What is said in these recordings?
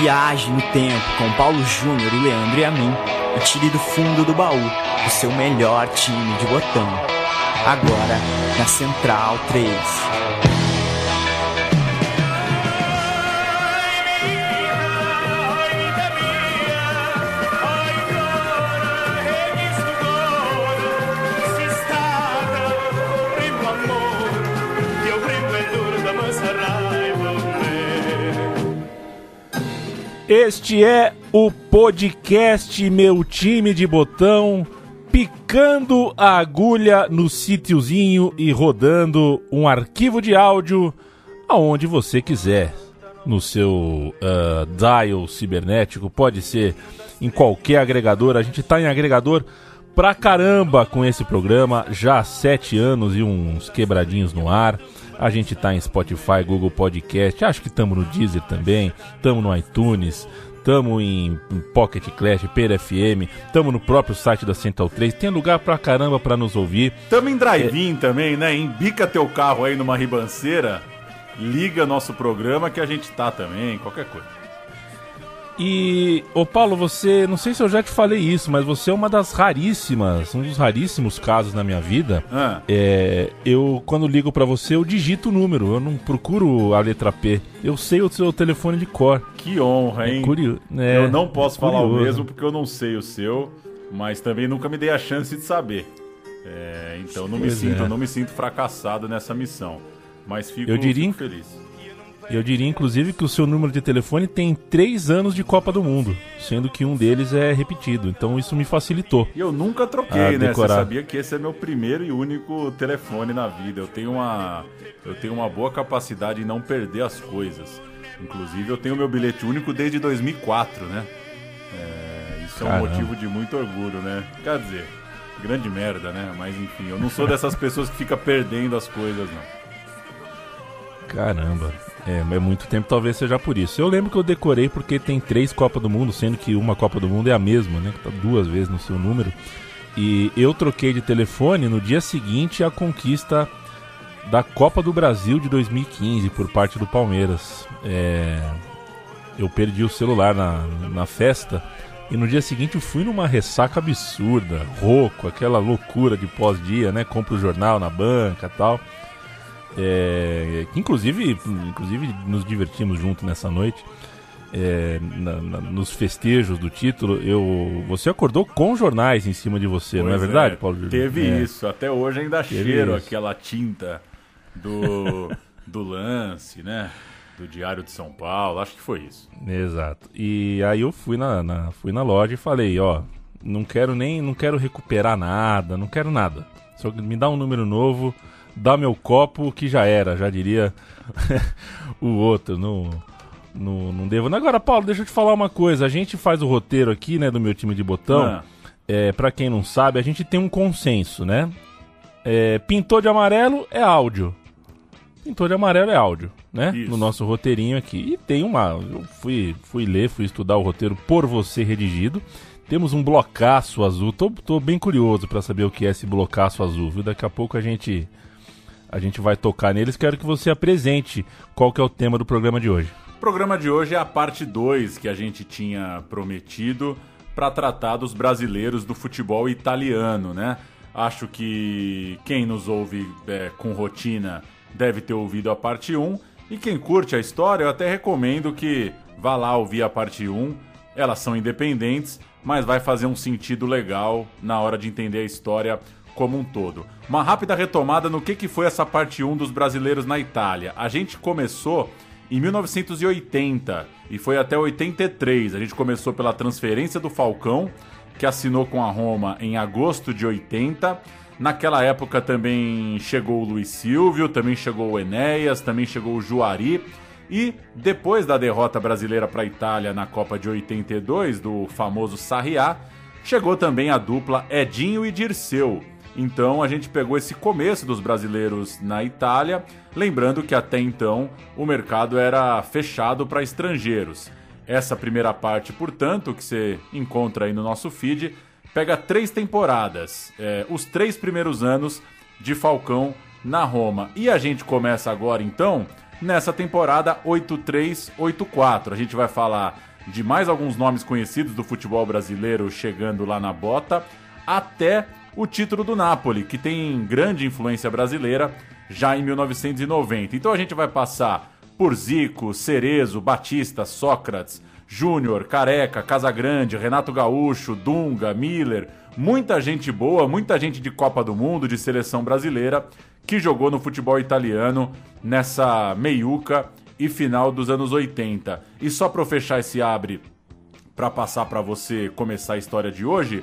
Viaje no tempo com Paulo Júnior e Leandro e a mim e tire do fundo do baú o seu melhor time de botão. Agora na Central 3. Este é o podcast Meu Time de Botão, picando a agulha no sítiozinho e rodando um arquivo de áudio aonde você quiser. No seu uh, dial cibernético, pode ser em qualquer agregador. A gente está em agregador pra caramba com esse programa, já há sete anos e uns quebradinhos no ar. A gente tá em Spotify, Google Podcast, acho que estamos no Deezer também, estamos no iTunes, estamos em, Pocket Clash, PRFM, estamos no próprio site da Central 3, tem lugar pra caramba pra nos ouvir. Estamos em drive-in é... também, né? Embica teu carro aí numa ribanceira, liga nosso programa que a gente tá também, qualquer coisa. E, ô Paulo, você, não sei se eu já te falei isso, mas você é uma das raríssimas, um dos raríssimos casos na minha vida. Ah. É, eu, quando ligo para você, eu digito o número, eu não procuro a letra P. Eu sei o seu telefone de cor. Que honra, hein? É curio... É, eu não posso falar curioso. o mesmo porque eu não sei o seu, mas também nunca me dei a chance de saber. É, então não me sinto, é. não me sinto fracassado nessa missão. Mas fico, eu diria, fico feliz. Eu diria, inclusive, que o seu número de telefone tem três anos de Copa do Mundo, sendo que um deles é repetido. Então isso me facilitou. E eu nunca troquei, né? Você sabia que esse é meu primeiro e único telefone na vida. Eu tenho uma, eu tenho uma boa capacidade em não perder as coisas. Inclusive, eu tenho meu bilhete único desde 2004, né? É, isso Caramba. é um motivo de muito orgulho, né? Quer dizer, grande merda, né? Mas enfim, eu não sou dessas pessoas que fica perdendo as coisas, não. Caramba. É, é muito tempo, talvez seja por isso. Eu lembro que eu decorei porque tem três Copas do Mundo, sendo que uma Copa do Mundo é a mesma, né? Que tá duas vezes no seu número. E eu troquei de telefone no dia seguinte à conquista da Copa do Brasil de 2015 por parte do Palmeiras. É... Eu perdi o celular na, na festa e no dia seguinte fui numa ressaca absurda, rouco, aquela loucura de pós-dia, né? Compro o jornal na banca tal. É, inclusive, inclusive nos divertimos junto nessa noite. É, na, na, nos festejos do título, eu, você acordou com jornais em cima de você, pois não é verdade, é, Paulo? Teve é. isso, até hoje ainda teve cheiro isso. aquela tinta do, do lance, né? Do Diário de São Paulo, acho que foi isso. Exato. E aí eu fui na, na, fui na loja e falei, ó, não quero nem, não quero recuperar nada, não quero nada. Só me dá um número novo dá meu copo que já era, já diria o outro. Não, não, não devo. Agora, Paulo, deixa eu te falar uma coisa. A gente faz o roteiro aqui, né, do meu time de botão. Ah. É, para quem não sabe, a gente tem um consenso, né? É, pintou de amarelo é áudio. Pintou de amarelo é áudio, né? Isso. No nosso roteirinho aqui. E tem uma. Eu fui, fui ler, fui estudar o roteiro por você redigido. Temos um blocaço azul. Tô, tô bem curioso para saber o que é esse blocaço azul, viu? Daqui a pouco a gente a gente vai tocar neles. Quero que você apresente qual que é o tema do programa de hoje. O programa de hoje é a parte 2 que a gente tinha prometido para tratar dos brasileiros do futebol italiano, né? Acho que quem nos ouve é, com rotina deve ter ouvido a parte 1. E quem curte a história, eu até recomendo que vá lá ouvir a parte 1. Elas são independentes, mas vai fazer um sentido legal na hora de entender a história como um todo. Uma rápida retomada no que, que foi essa parte 1 dos brasileiros na Itália. A gente começou em 1980 e foi até 83. A gente começou pela transferência do Falcão, que assinou com a Roma em agosto de 80. Naquela época também chegou o Luiz Silvio, também chegou o Enéas, também chegou o Juari. E depois da derrota brasileira para a Itália na Copa de 82, do famoso Sarriá, chegou também a dupla Edinho e Dirceu, então a gente pegou esse começo dos brasileiros na Itália, lembrando que até então o mercado era fechado para estrangeiros. Essa primeira parte, portanto, que você encontra aí no nosso feed, pega três temporadas, é, os três primeiros anos de Falcão na Roma. E a gente começa agora então nessa temporada 83-84. A gente vai falar de mais alguns nomes conhecidos do futebol brasileiro chegando lá na bota, até o título do Napoli, que tem grande influência brasileira já em 1990. Então a gente vai passar por Zico, Cerezo, Batista, Sócrates, Júnior, Careca, Casagrande, Renato Gaúcho, Dunga, Miller, muita gente boa, muita gente de Copa do Mundo, de seleção brasileira, que jogou no futebol italiano nessa meiuca e final dos anos 80. E só para fechar esse abre, para passar para você começar a história de hoje,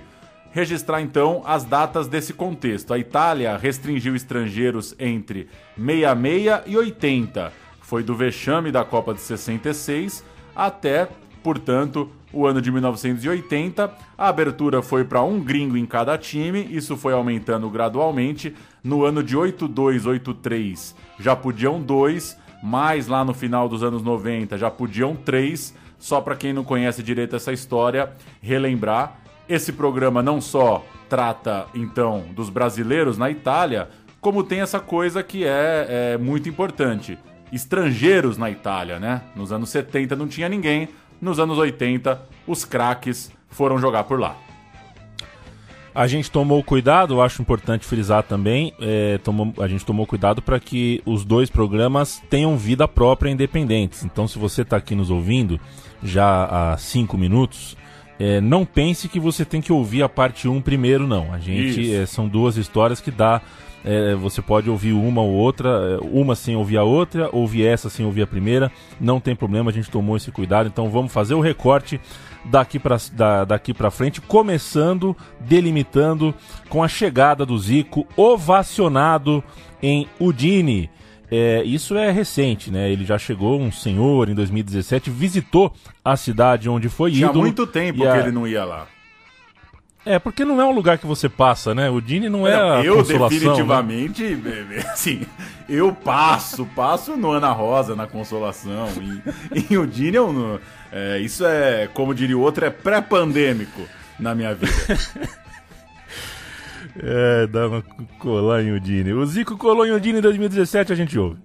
registrar então as datas desse contexto. A Itália restringiu estrangeiros entre 66 e 80. Foi do vexame da Copa de 66 até, portanto, o ano de 1980. A abertura foi para um gringo em cada time, isso foi aumentando gradualmente. No ano de 82, 83 já podiam dois, mas lá no final dos anos 90 já podiam três. Só para quem não conhece direito essa história, relembrar, esse programa não só trata então dos brasileiros na Itália, como tem essa coisa que é, é muito importante: estrangeiros na Itália, né? Nos anos 70 não tinha ninguém, nos anos 80 os craques foram jogar por lá. A gente tomou cuidado, acho importante frisar também, é, tomou, a gente tomou cuidado para que os dois programas tenham vida própria independentes. Então, se você está aqui nos ouvindo já há cinco minutos, é, não pense que você tem que ouvir a parte 1 primeiro, não. A gente é, são duas histórias que dá. É, você pode ouvir uma ou outra, é, uma sem ouvir a outra, ouvir essa sem ouvir a primeira, não tem problema, a gente tomou esse cuidado, então vamos fazer o recorte daqui para da, daqui para frente, começando, delimitando com a chegada do Zico, ovacionado em Udine. É, isso é recente, né? Ele já chegou, um senhor, em 2017, visitou a cidade onde foi Tinha ídolo. Há muito tempo a... que ele não ia lá. É, porque não é um lugar que você passa, né? O Dini não é não, a Eu consolação, definitivamente, né? assim, eu passo, passo no Ana Rosa, na Consolação. E, e o Dini é um, é, isso é, como diria o outro, é pré-pandêmico na minha vida. é, dá uma colar em Udine. O Zico colou em Udine em 2017, a gente ouve.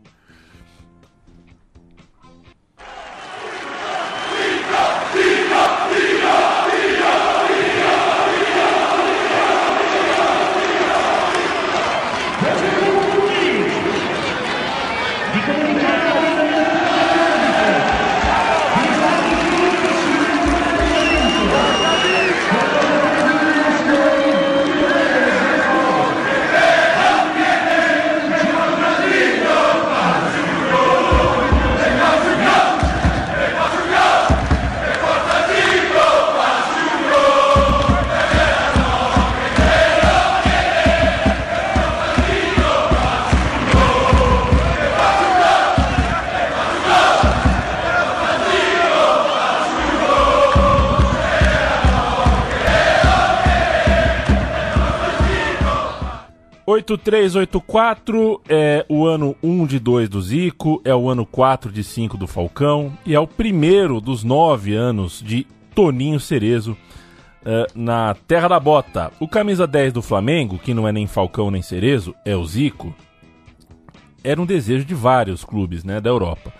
8384 é o ano 1 de 2 do Zico, é o ano 4 de 5 do Falcão e é o primeiro dos nove anos de Toninho Cerezo uh, na Terra da Bota. O camisa 10 do Flamengo, que não é nem Falcão nem Cerezo, é o Zico, era um desejo de vários clubes né, da Europa.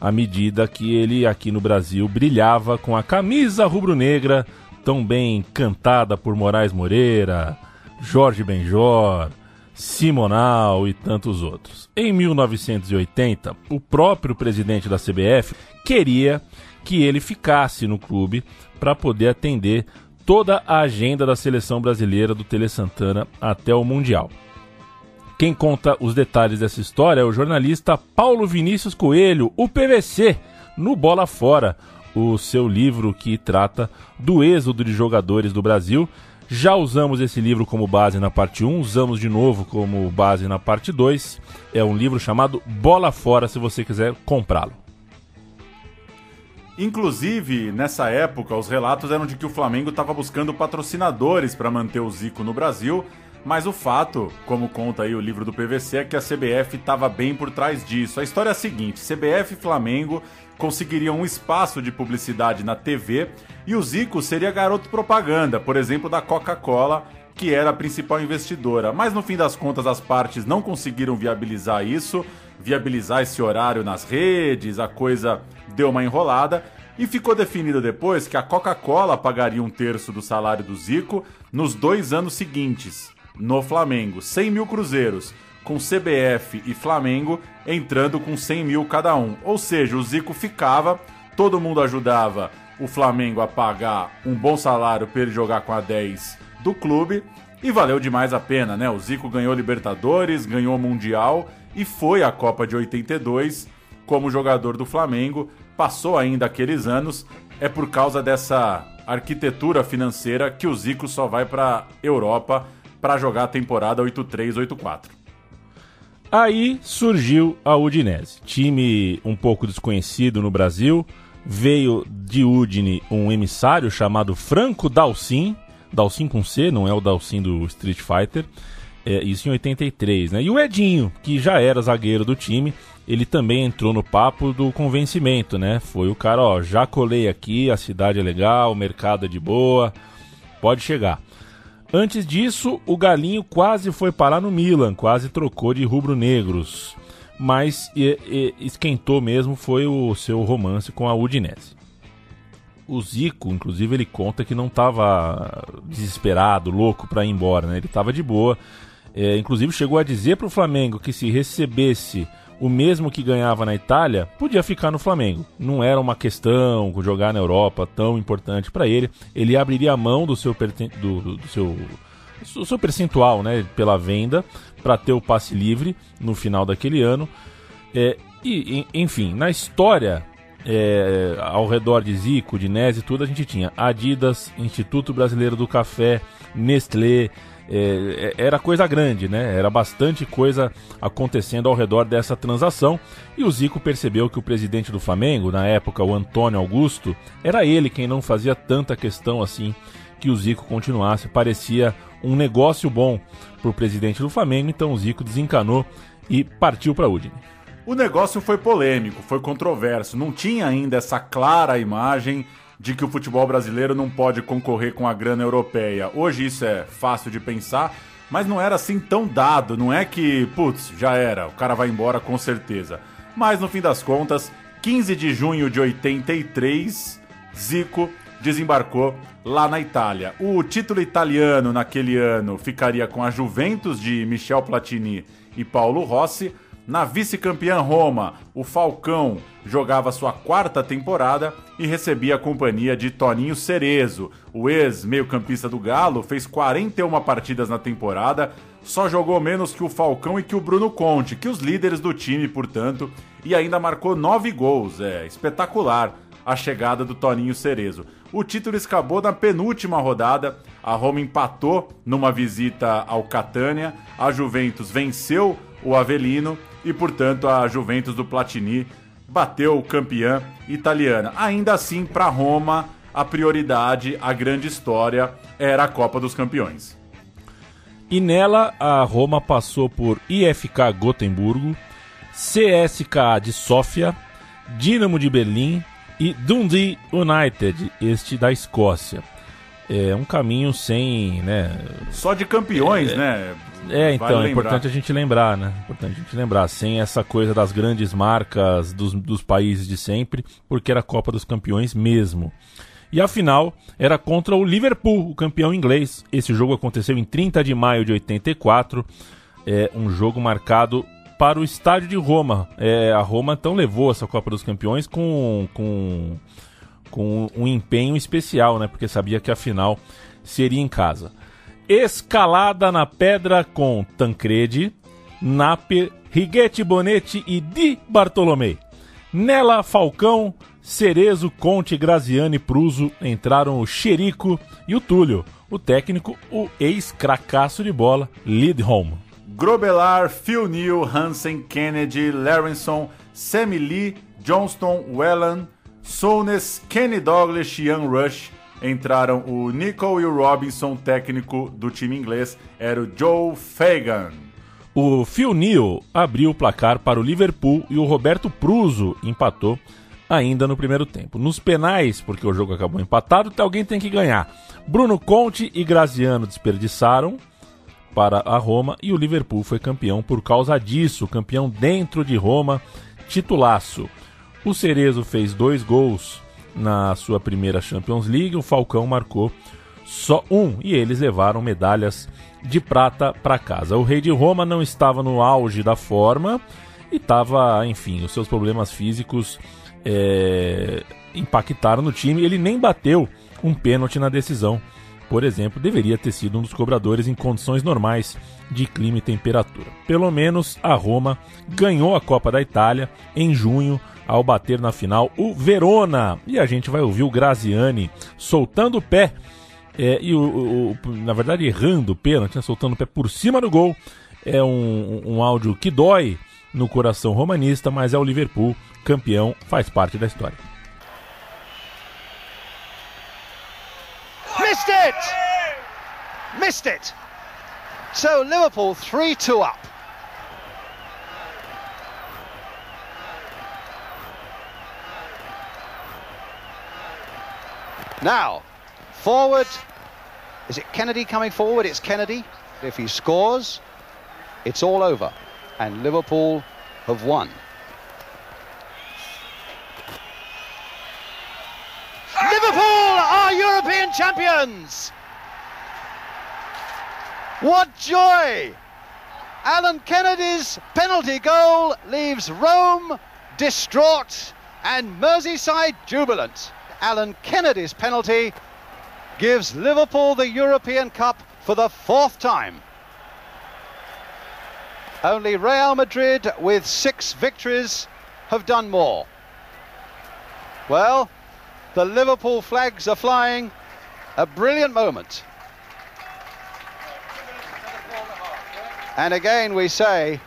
À medida que ele aqui no Brasil brilhava com a camisa rubro-negra, tão bem cantada por Moraes Moreira, Jorge Benjor, Simonal e tantos outros. Em 1980, o próprio presidente da CBF queria que ele ficasse no clube para poder atender toda a agenda da seleção brasileira do Tele Santana até o Mundial. Quem conta os detalhes dessa história é o jornalista Paulo Vinícius Coelho, o PVC, no Bola Fora, o seu livro que trata do êxodo de jogadores do Brasil já usamos esse livro como base na parte 1, usamos de novo como base na parte 2. É um livro chamado Bola Fora, se você quiser comprá-lo. Inclusive, nessa época, os relatos eram de que o Flamengo estava buscando patrocinadores para manter o Zico no Brasil, mas o fato, como conta aí o livro do PVC, é que a CBF estava bem por trás disso. A história é a seguinte: CBF e Flamengo conseguiriam um espaço de publicidade na TV e o Zico seria garoto propaganda, por exemplo, da Coca-Cola, que era a principal investidora. Mas no fim das contas, as partes não conseguiram viabilizar isso viabilizar esse horário nas redes, a coisa deu uma enrolada. E ficou definido depois que a Coca-Cola pagaria um terço do salário do Zico nos dois anos seguintes, no Flamengo, 100 mil cruzeiros, com CBF e Flamengo entrando com 100 mil cada um. Ou seja, o Zico ficava, todo mundo ajudava o Flamengo a pagar um bom salário para ele jogar com a 10 do clube. E valeu demais a pena, né? O Zico ganhou Libertadores, ganhou Mundial e foi à Copa de 82 como jogador do Flamengo passou ainda aqueles anos, é por causa dessa arquitetura financeira que o Zico só vai para Europa para jogar a temporada 83-84. Aí surgiu a Udinese, time um pouco desconhecido no Brasil. Veio de Udine um emissário chamado Franco Dalcin, Dalcin com C, não é o Dalcin do Street Fighter. É, isso em 83, né? E o Edinho, que já era zagueiro do time, ele também entrou no papo do convencimento, né? Foi o cara, ó, já colei aqui, a cidade é legal, o mercado é de boa, pode chegar. Antes disso, o Galinho quase foi parar no Milan, quase trocou de rubro-negros. Mas e, e, esquentou mesmo foi o seu romance com a Udinese. O Zico, inclusive, ele conta que não estava desesperado, louco para ir embora, né? Ele estava de boa. É, inclusive chegou a dizer para o Flamengo que se recebesse o mesmo que ganhava na Itália, podia ficar no Flamengo. Não era uma questão jogar na Europa tão importante para ele. Ele abriria a mão do seu, do, do seu, seu percentual né, pela venda para ter o passe livre no final daquele ano. É, e, enfim, na história é, ao redor de Zico, de Nese e tudo, a gente tinha Adidas, Instituto Brasileiro do Café, Nestlé, é, é, era coisa grande, né? Era bastante coisa acontecendo ao redor dessa transação. E o Zico percebeu que o presidente do Flamengo, na época o Antônio Augusto, era ele quem não fazia tanta questão assim que o Zico continuasse. Parecia um negócio bom para o presidente do Flamengo, então o Zico desencanou e partiu para Udine. O negócio foi polêmico, foi controverso, não tinha ainda essa clara imagem de que o futebol brasileiro não pode concorrer com a grana europeia. Hoje isso é fácil de pensar, mas não era assim tão dado, não é que, putz, já era, o cara vai embora com certeza. Mas no fim das contas, 15 de junho de 83, Zico desembarcou lá na Itália. O título italiano naquele ano ficaria com a Juventus de Michel Platini e Paulo Rossi. Na vice-campeã Roma, o Falcão jogava sua quarta temporada e recebia a companhia de Toninho Cerezo. O ex-meio-campista do Galo fez 41 partidas na temporada, só jogou menos que o Falcão e que o Bruno Conte, que os líderes do time, portanto, e ainda marcou nove gols. É espetacular a chegada do Toninho Cerezo. O título escapou na penúltima rodada. A Roma empatou numa visita ao Catânia. A Juventus venceu o Avelino e, portanto, a Juventus do Platini bateu o campeã italiana. Ainda assim, para Roma, a prioridade, a grande história era a Copa dos Campeões. E nela, a Roma passou por IFK Gotemburgo, CSKA de Sófia, Dinamo de Berlim e Dundee United, este da Escócia. É um caminho sem, né? Só de campeões, é, né? É, então, vale é importante a gente lembrar, né? Importante a gente lembrar, sem essa coisa das grandes marcas dos, dos países de sempre, porque era a Copa dos Campeões mesmo. E a final era contra o Liverpool, o campeão inglês. Esse jogo aconteceu em 30 de maio de 84. É um jogo marcado para o estádio de Roma. É, a Roma então levou essa Copa dos Campeões com, com, com um empenho especial, né? Porque sabia que a final seria em casa. Escalada na Pedra com Tancredi, Naper, Righetti Bonetti e Di Bartolomei. Nela, Falcão, Cerezo, Conte, Graziani Pruso entraram o Xerico e o Túlio. O técnico, o ex-cracaço de bola, Lidholm. Grobelar, Phil Neal, Hansen, Kennedy, Larenson, Sammy Lee, Johnston, Whelan, Sones, Kenny Douglas e Ian Rush entraram o Nicol e o Robinson, técnico do time inglês era o Joe Fagan. O Phil Neal abriu o placar para o Liverpool e o Roberto Pruso empatou ainda no primeiro tempo. Nos penais, porque o jogo acabou empatado, alguém tem que ganhar. Bruno Conte e Graziano desperdiçaram. para a Roma e o Liverpool foi campeão por causa disso, campeão dentro de Roma, titulaço. O Cerezo fez dois gols na sua primeira Champions League, o Falcão marcou só um e eles levaram medalhas de prata para casa. O rei de Roma não estava no auge da forma e estava, enfim, os seus problemas físicos é, impactaram no time. Ele nem bateu um pênalti na decisão. Por exemplo, deveria ter sido um dos cobradores em condições normais de clima e temperatura. Pelo menos a Roma ganhou a Copa da Itália em junho ao bater na final o Verona. E a gente vai ouvir o Graziani soltando o pé é, e o, o, na verdade errando o pênalti, né, soltando o pé por cima do gol. É um, um áudio que dói no coração romanista, mas é o Liverpool campeão, faz parte da história. Missed it! Missed it! So Liverpool 3-2 up. Now, forward. Is it Kennedy coming forward? It's Kennedy. If he scores, it's all over. And Liverpool have won. Liverpool are European champions! What joy! Alan Kennedy's penalty goal leaves Rome distraught and Merseyside jubilant. Alan Kennedy's penalty gives Liverpool the European Cup for the fourth time. Only Real Madrid, with six victories, have done more. Well, the Liverpool flags are flying. A brilliant moment. And again, we say,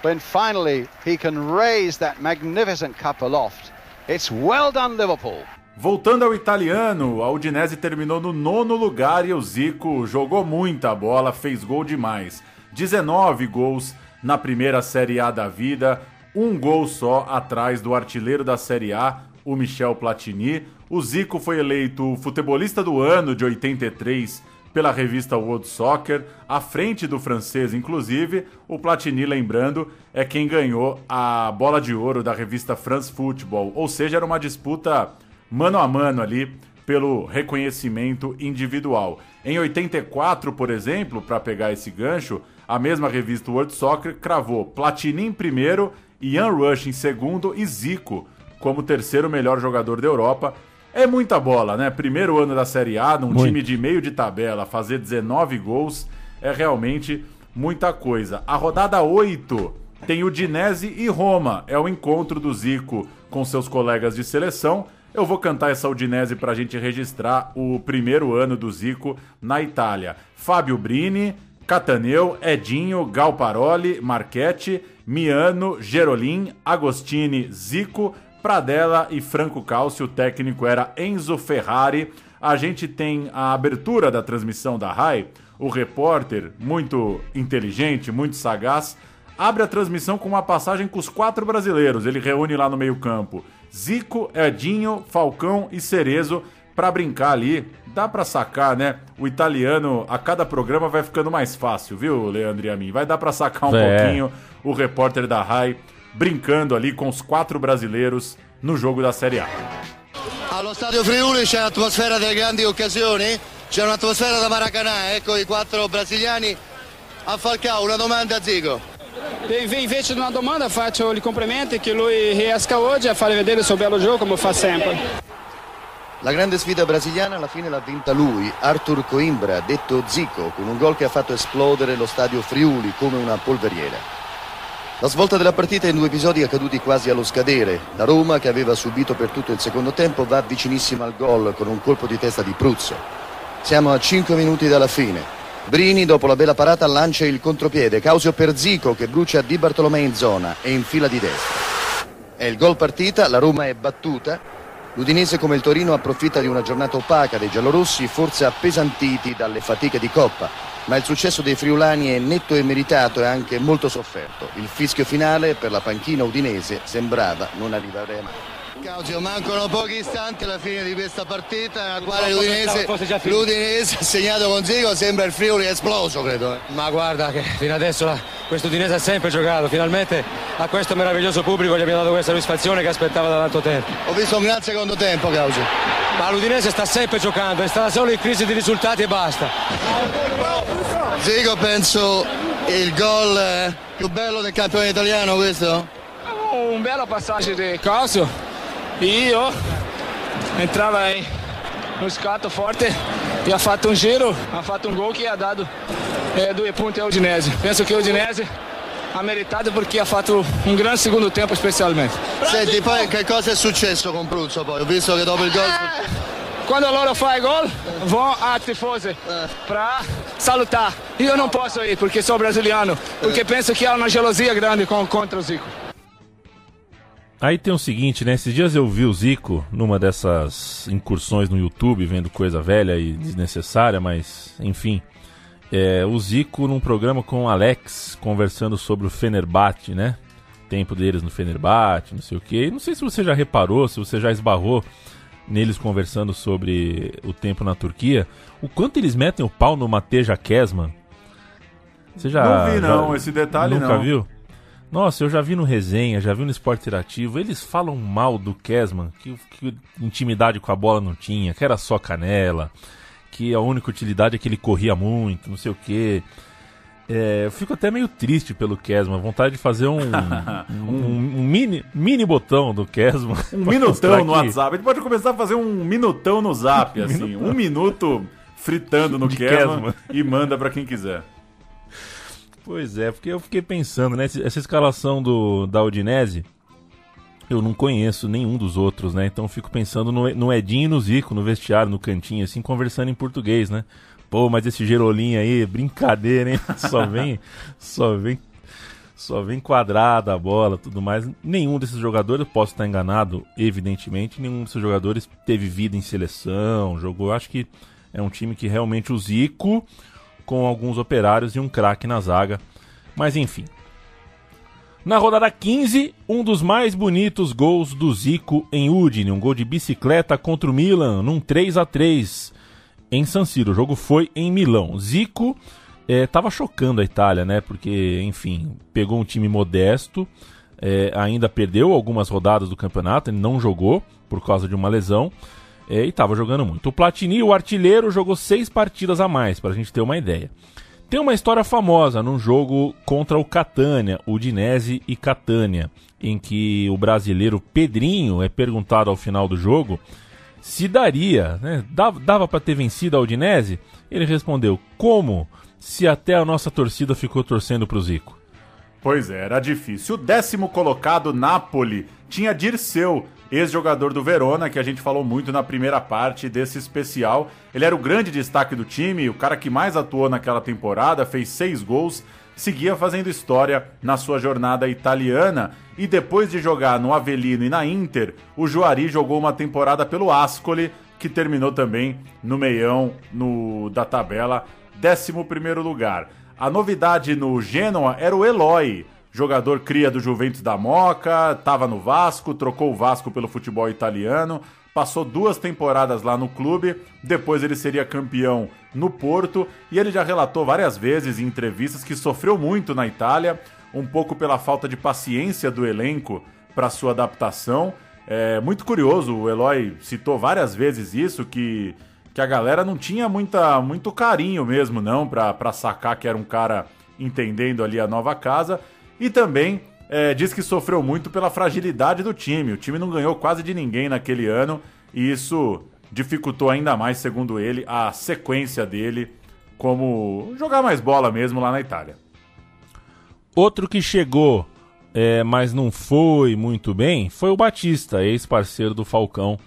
when finally he can raise that magnificent cup aloft, it's well done, Liverpool. Voltando ao italiano, a Udinese terminou no nono lugar e o Zico jogou muita bola, fez gol demais. 19 gols na primeira Série A da vida, um gol só atrás do artilheiro da Série A, o Michel Platini. O Zico foi eleito futebolista do ano de 83 pela revista World Soccer, à frente do francês, inclusive. O Platini, lembrando, é quem ganhou a bola de ouro da revista France Football, ou seja, era uma disputa mano a mano ali pelo reconhecimento individual. Em 84, por exemplo, para pegar esse gancho, a mesma revista World Soccer cravou Platini em primeiro, Ian Rush em segundo e Zico como terceiro melhor jogador da Europa. É muita bola, né? Primeiro ano da Série A, num Muito. time de meio de tabela, fazer 19 gols é realmente muita coisa. A rodada 8 tem o Dinese e Roma. É o encontro do Zico com seus colegas de seleção eu vou cantar essa Udinese para a gente registrar o primeiro ano do Zico na Itália. Fábio Brini, Cataneu, Edinho, Galparoli, Marchetti, Miano, Gerolin, Agostini, Zico, Pradella e Franco Calcio. O técnico era Enzo Ferrari. A gente tem a abertura da transmissão da RAI. O repórter, muito inteligente, muito sagaz, abre a transmissão com uma passagem com os quatro brasileiros. Ele reúne lá no meio-campo Zico, Edinho, Falcão e Cerezo para brincar ali. Dá para sacar, né? O italiano a cada programa vai ficando mais fácil, viu, Leandro e a mim? Vai dar para sacar um é. pouquinho o repórter da RAI brincando ali com os quatro brasileiros no jogo da Série A. Allo stadio Friuli c'è un'atmosfera delle grandi occasioni, c'è un'atmosfera da Maracanã, ecco i quattro brasiliani a Falcao, una domanda a Zico. Invece di una domanda faccio il complimenti che lui riesca oggi a fare vedere il suo bello gioco come fa sempre. La grande sfida brasiliana alla fine l'ha vinta lui, Arthur Coimbra, detto Zico, con un gol che ha fatto esplodere lo stadio Friuli come una polveriera. La svolta della partita in due episodi accaduti quasi allo scadere. La Roma, che aveva subito per tutto il secondo tempo, va vicinissima al gol con un colpo di testa di Pruzzo. Siamo a 5 minuti dalla fine. Brini dopo la bella parata lancia il contropiede, Causio per Zico che brucia Di Bartolomei in zona e in fila di destra. È il gol partita, la Roma è battuta, l'Udinese come il Torino approfitta di una giornata opaca dei giallorossi, forse appesantiti dalle fatiche di Coppa, ma il successo dei friulani è netto e meritato e anche molto sofferto. Il fischio finale per la panchina udinese sembrava non arrivare mai. Claudio, mancano pochi istanti alla fine di questa partita nella quale l'Udinese, l'Udinese segnato con Zico sembra il Friuli esploso, credo. Eh. Ma guarda che fino adesso questo Udinese ha sempre giocato, finalmente a questo meraviglioso pubblico gli abbiamo dato questa soddisfazione che aspettava da tanto tempo. Ho visto un gran secondo tempo, Claudio. Ma l'Udinese sta sempre giocando, è stata solo in crisi di risultati e basta. Zico penso il gol eh, più bello del campione italiano questo? Un bello passaggio di Calcio io entrava em, no scatto forte e ha fatto un giro, ha fatto un gol che ha dato é, due punti a Udinese. Penso che Udinese ha meritato perché ha fatto un gran secondo tempo specialmente. Senti, poi che cosa è successo con Pruzzo poi? Ho visto che dopo il gol... Quando loro fai gol, vão a tifose para salutar. Io non posso ir porque sou brasiliano, porque penso que há uma gelosia grande contra o Zico. Aí tem o seguinte, né? Esses dias eu vi o Zico numa dessas incursões no YouTube, vendo coisa velha e desnecessária, mas enfim. É, o Zico num programa com o Alex, conversando sobre o Fenerbahçe, né? Tempo deles no Fenerbahçe, não sei o quê. Não sei se você já reparou, se você já esbarrou neles conversando sobre o tempo na Turquia, o quanto eles metem o pau no Mateja Kesman. Você já. Não vi, não, já, esse detalhe nunca não. Nunca viu? Nossa, eu já vi no resenha, já vi no esporte interativo, eles falam mal do Kesman, que, que intimidade com a bola não tinha, que era só canela, que a única utilidade é que ele corria muito, não sei o quê. É, eu fico até meio triste pelo Kesman, vontade de fazer um, um, um, mini, mini botão do Kesman. Um minutão no WhatsApp. A gente pode começar a fazer um minutão no Zap, assim, um minuto fritando no Kesman e manda para quem quiser. Pois é, porque eu fiquei pensando, né? Essa escalação do, da Udinese, eu não conheço nenhum dos outros, né? Então fico pensando no, no Edinho e no Zico, no vestiário, no cantinho, assim, conversando em português, né? Pô, mas esse Gerolinho aí, brincadeira, hein? Só vem, só vem, só vem quadrada a bola, tudo mais. Nenhum desses jogadores, eu posso estar enganado, evidentemente, nenhum desses jogadores teve vida em seleção, jogou. Acho que é um time que realmente o Zico, com alguns operários e um craque na zaga. Mas enfim. Na rodada 15, um dos mais bonitos gols do Zico em Udine, um gol de bicicleta contra o Milan, num 3 a 3 em San Siro. O jogo foi em Milão. Zico estava eh, chocando a Itália, né? Porque, enfim, pegou um time modesto, é, ainda perdeu algumas rodadas do campeonato, ele não jogou por causa de uma lesão é, e estava jogando muito. O Platini, o artilheiro, jogou seis partidas a mais, para a gente ter uma ideia. Tem uma história famosa num jogo contra o Catânia, o Dinese e Catânia, em que o brasileiro Pedrinho é perguntado ao final do jogo se daria, né, dava, para ter vencido a Udinese. Ele respondeu: Como? Se até a nossa torcida ficou torcendo para o Zico. Pois é, era difícil. O décimo colocado, Napoli, tinha Dirceu, ex-jogador do Verona, que a gente falou muito na primeira parte desse especial. Ele era o grande destaque do time, o cara que mais atuou naquela temporada, fez seis gols, seguia fazendo história na sua jornada italiana. E depois de jogar no Avelino e na Inter, o Juari jogou uma temporada pelo Ascoli, que terminou também no meião no, da tabela, 11 lugar. A novidade no Genoa era o Eloy, jogador cria do Juventus da Moca, estava no Vasco, trocou o Vasco pelo futebol italiano, passou duas temporadas lá no clube, depois ele seria campeão no Porto e ele já relatou várias vezes em entrevistas que sofreu muito na Itália, um pouco pela falta de paciência do elenco para sua adaptação. É muito curioso, o Eloy citou várias vezes isso que que a galera não tinha muita, muito carinho mesmo não para sacar que era um cara entendendo ali a nova casa e também é, diz que sofreu muito pela fragilidade do time. O time não ganhou quase de ninguém naquele ano e isso dificultou ainda mais, segundo ele, a sequência dele como jogar mais bola mesmo lá na Itália. Outro que chegou, é, mas não foi muito bem, foi o Batista, ex-parceiro do Falcão,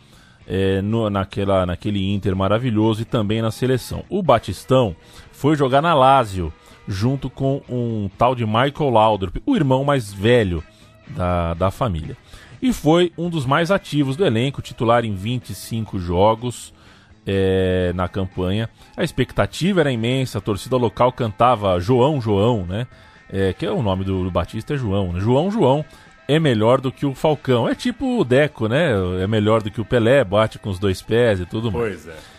é, no, naquela, naquele Inter maravilhoso e também na seleção. O Batistão foi jogar na Lazio junto com um tal de Michael Laudrup, o irmão mais velho da, da família. E foi um dos mais ativos do elenco, titular em 25 jogos é, na campanha. A expectativa era imensa, a torcida local cantava João, João, né? É, que é o nome do, do Batista, é João, né? João, João. é melhor do que o Falcão. É tipo o Deco, né? É melhor do que o Pelé, bate com os dois pés e tudo mais. Pois é.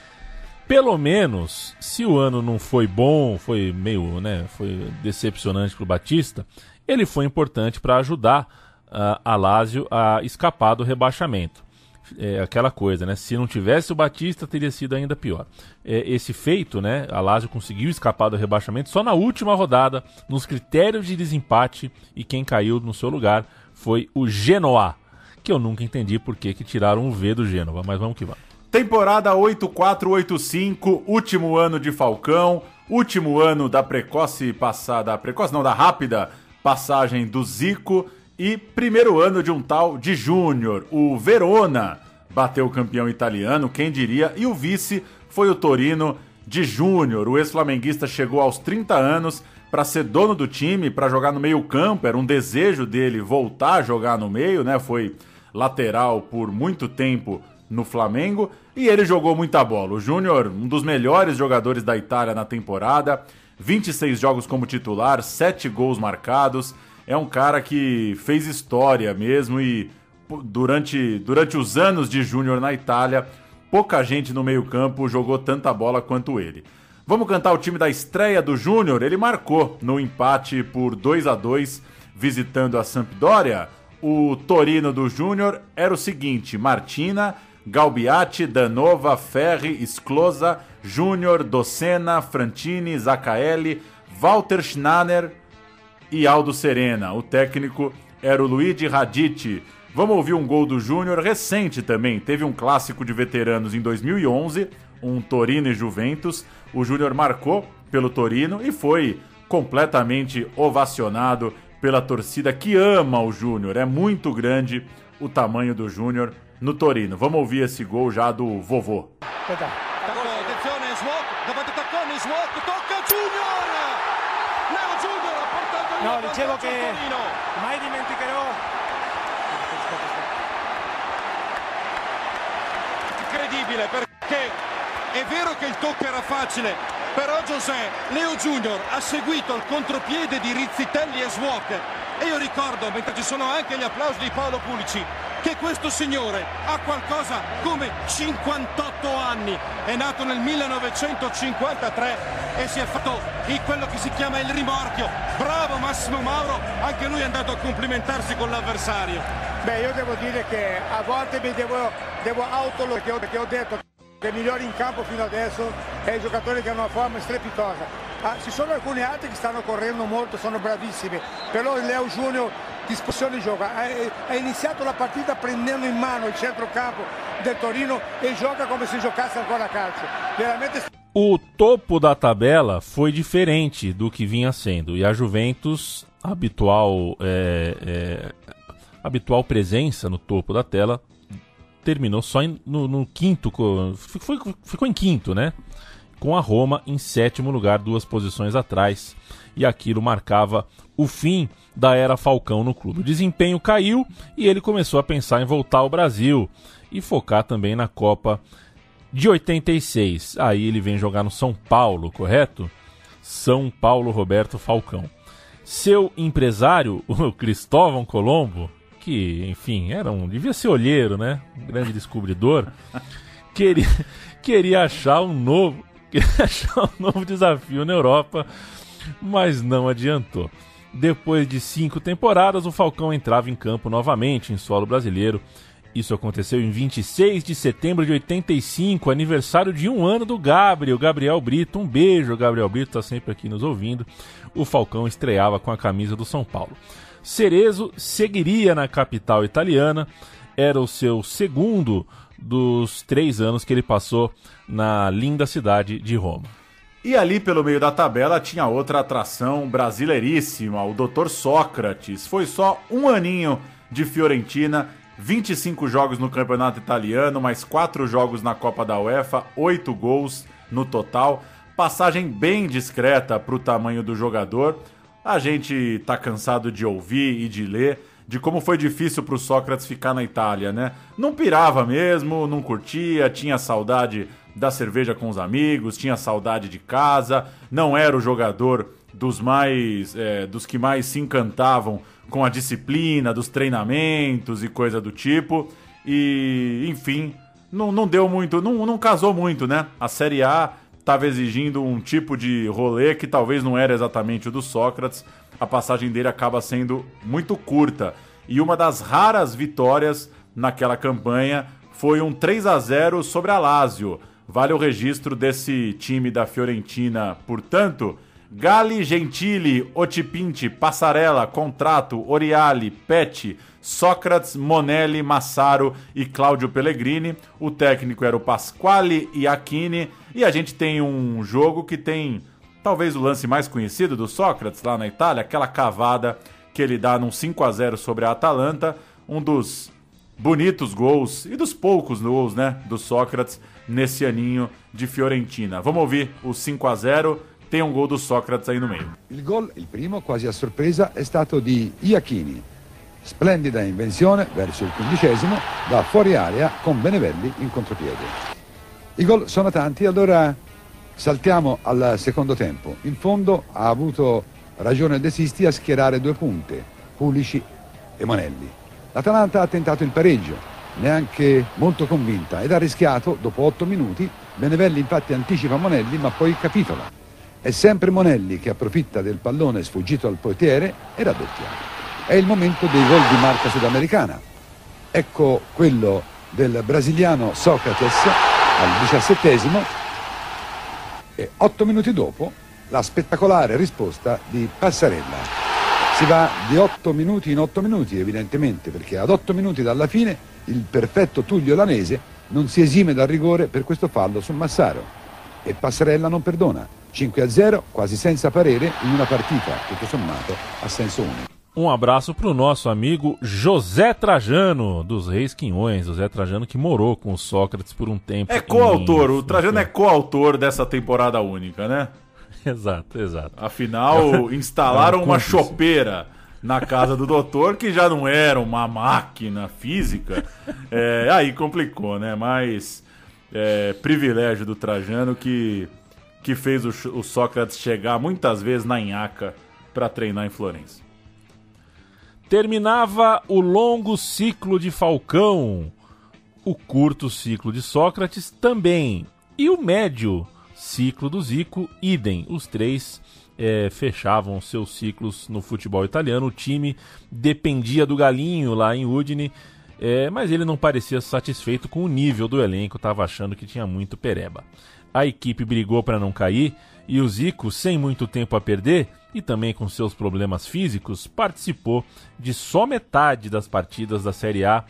Pelo menos, se o ano não foi bom, foi meio, né, foi decepcionante para o Batista, ele foi importante para ajudar uh, a Lazio a escapar do rebaixamento. É aquela coisa, né? Se não tivesse o Batista, teria sido ainda pior. É, esse feito, né? A Lazio conseguiu escapar do rebaixamento só na última rodada, nos critérios de desempate, e quem caiu no seu lugar foi o Genoa, que eu nunca entendi por que, que tiraram o V do Genoa, mas vamos que vamos. Temporada 8485, último ano de Falcão, último ano da precoce passada, precoce não, da rápida passagem do Zico e primeiro ano de um tal de Júnior, o Verona bateu o campeão italiano, quem diria, e o vice foi o Torino de Júnior. O ex-flamenguista chegou aos 30 anos para ser dono do time, para jogar no meio-campo, era um desejo dele voltar a jogar no meio, né? Foi lateral por muito tempo no Flamengo e ele jogou muita bola. O Júnior, um dos melhores jogadores da Itália na temporada, 26 jogos como titular, 7 gols marcados é um cara que fez história mesmo e durante, durante os anos de Júnior na Itália, pouca gente no meio-campo jogou tanta bola quanto ele. Vamos cantar o time da estreia do Júnior? Ele marcou no empate por 2 a 2 visitando a Sampdoria. O Torino do Júnior era o seguinte: Martina, Galbiati, Danova, Ferri, Esclosa, Júnior, Docena, Frantini, Zacaelli, Walter Schnanner, e Aldo Serena. O técnico era o Luigi Raditi. Vamos ouvir um gol do Júnior recente também. Teve um clássico de veteranos em 2011, um Torino e Juventus. O Júnior marcou pelo Torino e foi completamente ovacionado pela torcida que ama o Júnior. É muito grande o tamanho do Júnior no Torino. Vamos ouvir esse gol já do vovô. No, dicevo che mai dimenticherò. Incredibile perché è vero che il tocco era facile, però José Leo Junior ha seguito il contropiede di Rizzitelli e Swalker e io ricordo, mentre ci sono anche gli applausi di Paolo Pulici, che questo signore ha qualcosa come 58 anni, è nato nel 1953 e si è fatto in quello che si chiama il rimorchio. Bravo Massimo Mauro, anche lui è andato a complimentarsi con l'avversario. Beh, io devo dire che a volte mi devo, devo autolo perché ho, perché ho detto che il migliore in campo fino adesso è il giocatore che ha una forma strepitosa. Ah, ci sono alcuni altri che stanno correndo molto, sono bravissimi, però Leo Junior discussione di gioco. Ha, iniziato la partita prendendo in mano il centrocampo del Torino e gioca come se giocasse ancora a calcio. Veramente o topo da tabela foi diferente do que vinha sendo e a Juventus, habitual, é, é, habitual presença no topo da tela, terminou só em, no, no, quinto, ficou, ficou em quinto, né? Com a Roma em sétimo lugar, duas posições atrás, e aquilo marcava o fim da era Falcão no clube. O desempenho caiu e ele começou a pensar em voltar ao Brasil e focar também na Copa de 86. Aí ele vem jogar no São Paulo, correto? São Paulo Roberto Falcão. Seu empresário, o Cristóvão Colombo, que, enfim, era um. devia ser olheiro, né? Um grande descobridor, queria, queria achar um novo. Queria achar um novo desafio na Europa, mas não adiantou. Depois de cinco temporadas, o Falcão entrava em campo novamente em solo brasileiro. Isso aconteceu em 26 de setembro de 85, aniversário de um ano do Gabriel, Gabriel Brito. Um beijo, Gabriel Brito, está sempre aqui nos ouvindo. O Falcão estreava com a camisa do São Paulo. Cerezo seguiria na capital italiana, era o seu segundo dos três anos que ele passou na linda cidade de Roma. E ali pelo meio da tabela tinha outra atração brasileiríssima, o Dr. Sócrates. Foi só um aninho de Fiorentina, 25 jogos no campeonato italiano, mais 4 jogos na Copa da UEFA, 8 gols no total. Passagem bem discreta para o tamanho do jogador. A gente tá cansado de ouvir e de ler de como foi difícil para o Sócrates ficar na Itália, né? Não pirava mesmo, não curtia, tinha saudade da cerveja com os amigos, tinha saudade de casa, não era o jogador dos mais é, dos que mais se encantavam com a disciplina dos treinamentos e coisa do tipo. E, enfim, não, não deu muito, não, não casou muito, né? A Série A estava exigindo um tipo de rolê que talvez não era exatamente o do Sócrates. A passagem dele acaba sendo muito curta. E uma das raras vitórias naquela campanha foi um 3 a 0 sobre a Lazio. Vale o registro desse time da Fiorentina, portanto, Gali, Gentili, Otipinti, Passarella, Contrato, Oriali, Pet, Sócrates, Monelli, Massaro e Cláudio Pellegrini. O técnico era o Pasquale Iacchini. E a gente tem um jogo que tem talvez o lance mais conhecido do Sócrates lá na Itália, aquela cavada que ele dá num 5 a 0 sobre a Atalanta, um dos bonitos gols e dos poucos gols, né, do Sócrates nesse aninho de Fiorentina. Vamos ouvir o 5 a 0 tem un gol do Socrates aí no meio. Il gol, il primo, quasi a sorpresa, è stato di Iachini. Splendida invenzione verso il quindicesimo, da fuori area con Benevelli in contropiede. I gol sono tanti, allora saltiamo al secondo tempo. In fondo ha avuto ragione De Sisti a schierare due punte, Pulici e Monelli. L'Atalanta ha tentato il pareggio, neanche molto convinta, ed ha rischiato, dopo otto minuti, Benevelli infatti anticipa Monelli ma poi capitola. È sempre Monelli che approfitta del pallone sfuggito al portiere e raddoppia. È il momento dei gol di marca sudamericana. Ecco quello del brasiliano Socrates al diciassettesimo e otto minuti dopo la spettacolare risposta di Passarella. Si va di otto minuti in otto minuti evidentemente perché ad otto minuti dalla fine il perfetto Tullio Lanese non si esime dal rigore per questo fallo sul Massaro e Passarella non perdona. 5 a 0, quasi senza parere, in una partita, tutto sommato, a senso unico. Um abraço para o nosso amigo José Trajano, dos Reis Quinhões. José Trajano que morou com o Sócrates por um tempo. É coautor, o Trajano é coautor dessa temporada única, né? exato, exato. Afinal, instalaram uma chopeira na casa do doutor, que já não era uma máquina física. É, aí complicou, né? Mas é, privilégio do Trajano que que fez o, o Sócrates chegar muitas vezes na Inhaca para treinar em Florença. Terminava o longo ciclo de Falcão, o curto ciclo de Sócrates também, e o médio ciclo do Zico, idem. Os três é, fechavam seus ciclos no futebol italiano. O time dependia do Galinho lá em Udine, é, mas ele não parecia satisfeito com o nível do elenco, estava achando que tinha muito pereba a equipe brigou para não cair e o Zico, sem muito tempo a perder e também com seus problemas físicos, participou de só metade das partidas da Série A.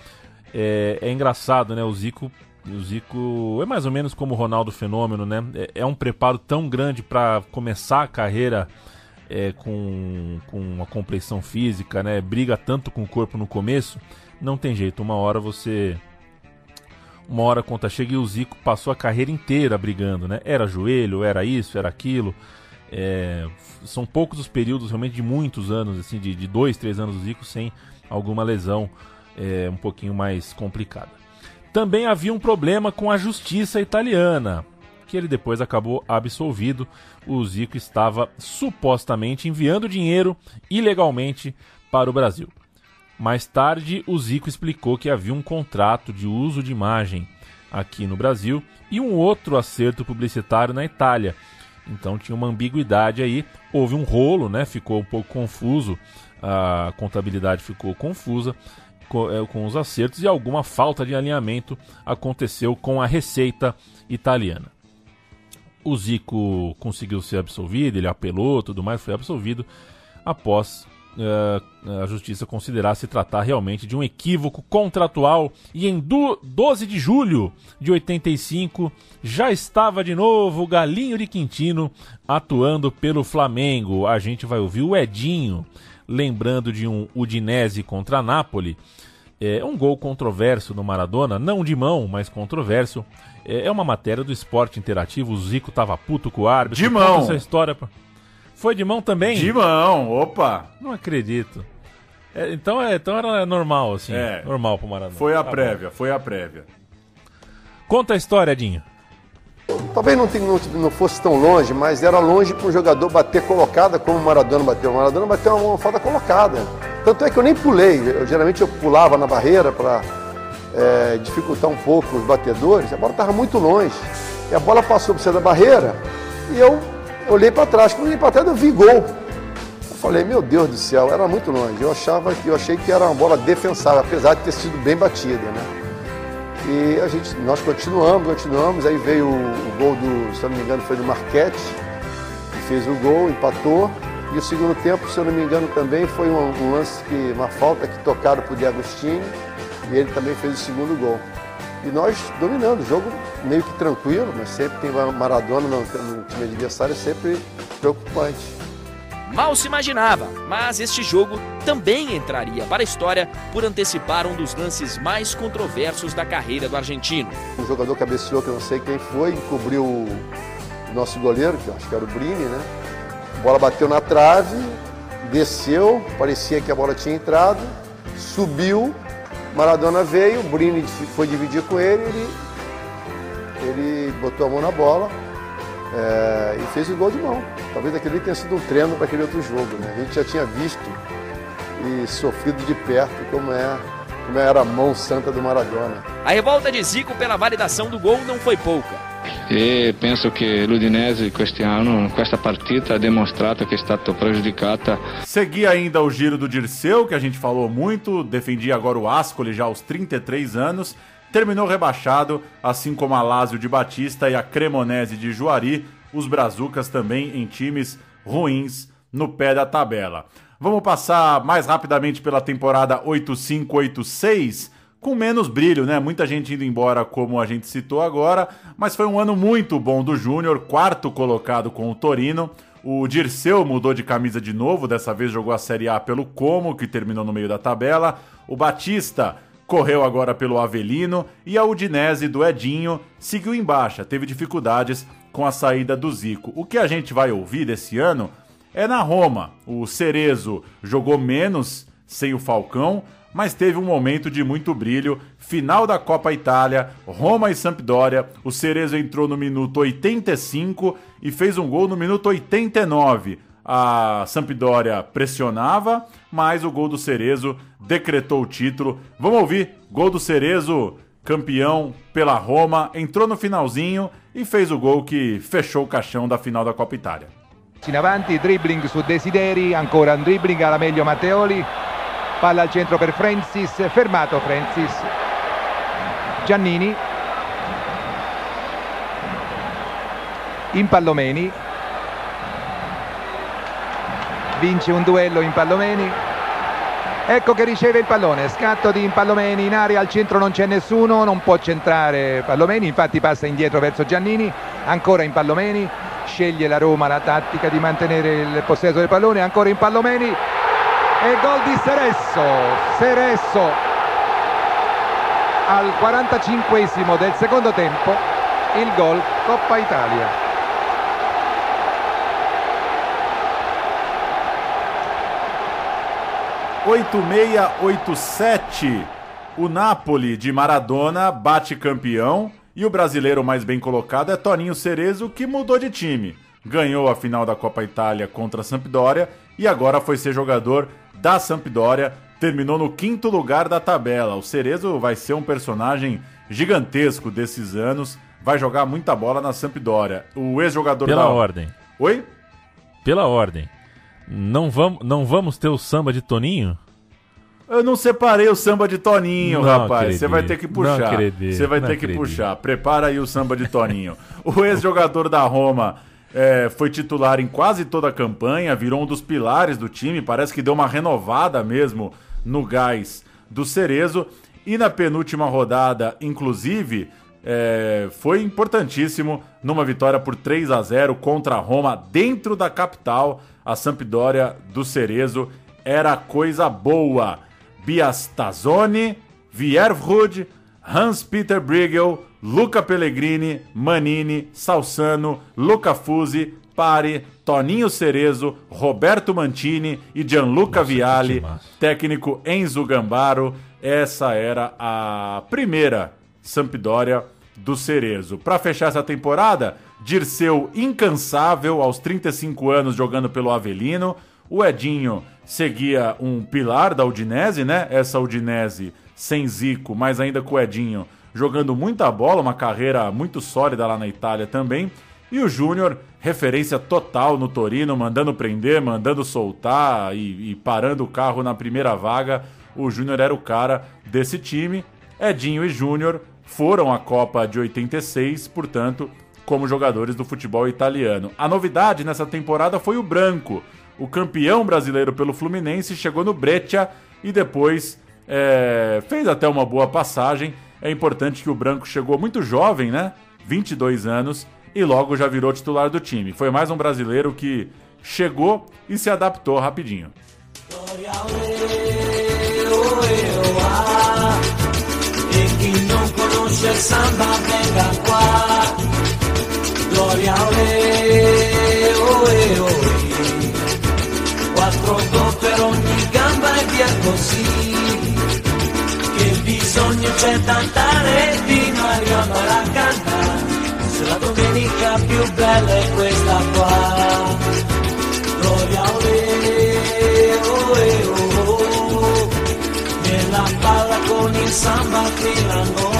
É, é engraçado, né? O Zico, o Zico é mais ou menos como o Ronaldo Fenômeno, né? É, é um preparo tão grande para começar a carreira é, com, com uma complexão física, né? Briga tanto com o corpo no começo, não tem jeito. Uma hora você uma hora a conta chega e o Zico passou a carreira inteira brigando, né? Era joelho, era isso, era aquilo. É, são poucos os períodos, realmente de muitos anos, assim, de, de dois, três anos do Zico sem alguma lesão é, um pouquinho mais complicada. Também havia um problema com a justiça italiana, que ele depois acabou absolvido. O Zico estava supostamente enviando dinheiro ilegalmente para o Brasil. Mais tarde, o Zico explicou que havia um contrato de uso de imagem aqui no Brasil e um outro acerto publicitário na Itália. Então tinha uma ambiguidade aí, houve um rolo, né? Ficou um pouco confuso, a contabilidade ficou confusa com, é, com os acertos e alguma falta de alinhamento aconteceu com a receita italiana. O Zico conseguiu ser absolvido, ele apelou, tudo mais, foi absolvido após uh, a justiça considerar se tratar realmente de um equívoco contratual e em 12 de julho de 85 já estava de novo o Galinho de Quintino atuando pelo Flamengo. A gente vai ouvir o Edinho lembrando de um Udinese contra Napoli. É um gol controverso no Maradona, não de mão, mas controverso. É, é uma matéria do esporte interativo. O Zico tava puto com o árbitro. De mão. essa história. Foi de mão também? De mão, opa! Não acredito. É, então, é, então era normal, assim. É. Normal pro Maradona. Foi a tá prévia, bom. foi a prévia. Conta a história, Dinho. Talvez não, não, não, fosse tão longe, mas era longe para um jogador bater colocada como o Maradona bateu. O Maradona bateu uma, uma falta colocada. Tanto é que eu nem pulei, eu, geralmente eu pulava na barreira para é, dificultar um pouco os batedores, a bola estava muito longe. E a bola passou por cima da barreira e eu olhei para trás. Quando eu olhei para trás, eu vi gol. Eu falei, meu Deus do céu, era muito longe. Eu achava eu achei que era uma bola defensável, apesar de ter sido bem batida, né? E a gente, nós continuamos, continuamos, aí veio o, o gol do, se não me engano, foi do Marquete, que fez o gol, empatou. E o segundo tempo, se eu não me engano, também foi um, um lance que, uma falta que tocaram para o Diagostini e ele também fez o segundo gol. E nós dominando o jogo meio que tranquilo, mas sempre tem Maradona no, no time adversário, é sempre preocupante. Mal se imaginava, mas este jogo também entraria para a história por antecipar um dos lances mais controversos da carreira do argentino. Um jogador cabeceou, que eu não sei quem foi, encobriu o nosso goleiro, que eu acho que era o Brini, né? A bola bateu na trave, desceu, parecia que a bola tinha entrado, subiu Maradona veio, Brini foi dividir com ele, ele, ele botou a mão na bola é, e fez o gol de mão. Talvez aquele tenha sido um treino para aquele outro jogo. Né? A gente já tinha visto e sofrido de perto como, é, como era a mão santa do Maradona. A revolta de Zico pela validação do gol não foi pouca. E penso che l'Udinese quest'anno, questa partita, ha dimostrato che è prejudicata. Segui ainda o giro do Dirceu, que a gente falou muito, defendia agora o Ascoli já aos 33 anos, terminou rebaixado, assim como a Lazio de Batista e a Cremonese de Juari, os Brazucas também em times ruins no pé da tabela. Vamos passar mais rapidamente pela temporada 8586 com menos brilho, né? Muita gente indo embora, como a gente citou agora, mas foi um ano muito bom do Júnior, quarto colocado com o Torino. O Dirceu mudou de camisa de novo, dessa vez jogou a Série A pelo Como, que terminou no meio da tabela. O Batista correu agora pelo Avelino e a Udinese do Edinho seguiu em baixa, teve dificuldades com a saída do Zico. O que a gente vai ouvir desse ano é na Roma. O Cerezo jogou menos sem o Falcão, mas teve um momento de muito brilho. Final da Copa Itália, Roma e Sampdoria. O Cerezo entrou no minuto 85 e fez um gol no minuto 89. A Sampdoria pressionava, mas o gol do Cerezo decretou o título. Vamos ouvir: gol do Cerezo, campeão pela Roma, entrou no finalzinho e fez o gol que fechou o caixão da final da Copa Itália. In avanti, dribbling su Desideri, ancora un dribbling alla meglio Matteoli, palla al centro per Francis, fermato Francis, Giannini, Impallomeni, vince un duello Impallomeni, ecco che riceve il pallone, scatto di Impallomeni in area, al centro non c'è nessuno, non può centrare Pallomeni, infatti passa indietro verso Giannini, ancora Impallomeni, sceglie la Roma la tattica di mantenere il possesso del pallone, ancora Impallomeni, e gol di Seresso, Seresso al 45 del secondo tempo, il gol Coppa Italia. Oito meia, oito sete. O Napoli de Maradona bate campeão e o brasileiro mais bem colocado é Toninho Cerezo, que mudou de time. Ganhou a final da Copa Itália contra a Sampdoria e agora foi ser jogador da Sampdoria, terminou no quinto lugar da tabela. O Cerezo vai ser um personagem gigantesco desses anos, vai jogar muita bola na Sampdoria. O ex-jogador Pela da... ordem. Oi? Pela ordem. Não vamos, não vamos ter o samba de Toninho? Eu não separei o samba de Toninho, Não rapaz. Você vai ter que puxar. Você vai ter que acredito. puxar. Prepara aí o samba de Toninho. o ex-jogador da Roma é, foi titular em quase toda a campanha, virou um dos pilares do time. Parece que deu uma renovada mesmo no gás do Cerezo. E na penúltima rodada, inclusive, é, foi importantíssimo numa vitória por 3 a 0 contra a Roma dentro da capital. A Sampdoria do Cerezo era coisa boa. Biastazzoni, Viervrud, Hans-Peter Briegel, Luca Pellegrini, Manini, Salsano, Luca Fusi, Pari, Toninho Cerezo, Roberto Mantini e Gianluca Vialli, técnico Enzo Gambaro. Essa era a primeira Sampdoria do Cerezo. Para fechar essa temporada, Dirceu incansável aos 35 anos jogando pelo Avelino, O Edinho seguia um pilar da Udinese, né? Essa Udinese sem Zico, mas ainda com o Edinho jogando muita bola, uma carreira muito sólida lá na Itália também. E o Júnior, referência total no Torino, mandando prender, mandando soltar e, e parando o carro na primeira vaga. O Júnior era o cara desse time. Edinho e Júnior foram à Copa de 86, portanto, como jogadores do futebol italiano. A novidade nessa temporada foi o Branco. O campeão brasileiro pelo Fluminense chegou no Breccia e depois é, fez até uma boa passagem. É importante que o Branco chegou muito jovem, né? 22 anos e logo já virou titular do time. Foi mais um brasileiro que chegou e se adaptou rapidinho. Quattro per ogni gamba e via così bisogno c'è tantare a arrivare a cantare Se la domenica più bella è questa qua Gloria ole, ole, oh, oh Nella palla con il samba filano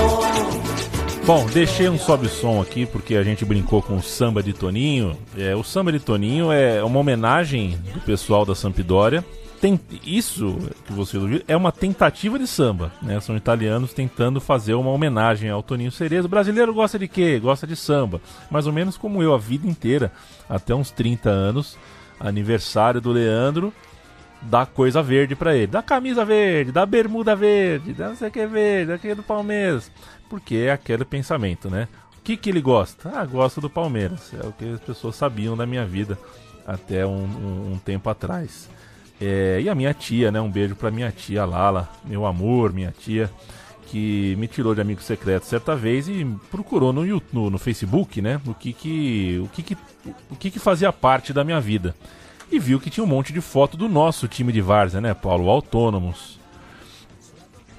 Bom, deixei um sobe-som aqui porque a gente brincou com o samba de Toninho. É, o samba de Toninho é uma homenagem do pessoal da Sampdoria. Tem, isso que você ouviu é uma tentativa de samba, né? São italianos tentando fazer uma homenagem ao Toninho Cerezo. O brasileiro gosta de quê? Gosta de samba. Mais ou menos como eu, a vida inteira, até uns 30 anos, aniversário do Leandro, dá coisa verde para ele. Da camisa verde, da bermuda verde, da não sei o que verde, daquele do Palmeiras. Porque é aquele pensamento, né? O que, que ele gosta? Ah, gosta do Palmeiras. É o que as pessoas sabiam da minha vida até um, um, um tempo atrás. É, e a minha tia, né? Um beijo pra minha tia Lala, meu amor, minha tia, que me tirou de amigo secreto certa vez e procurou no, no, no Facebook, né? O que que, o que que, o que que fazia parte da minha vida e viu que tinha um monte de foto do nosso time de várzea, né, Paulo? Autônomos.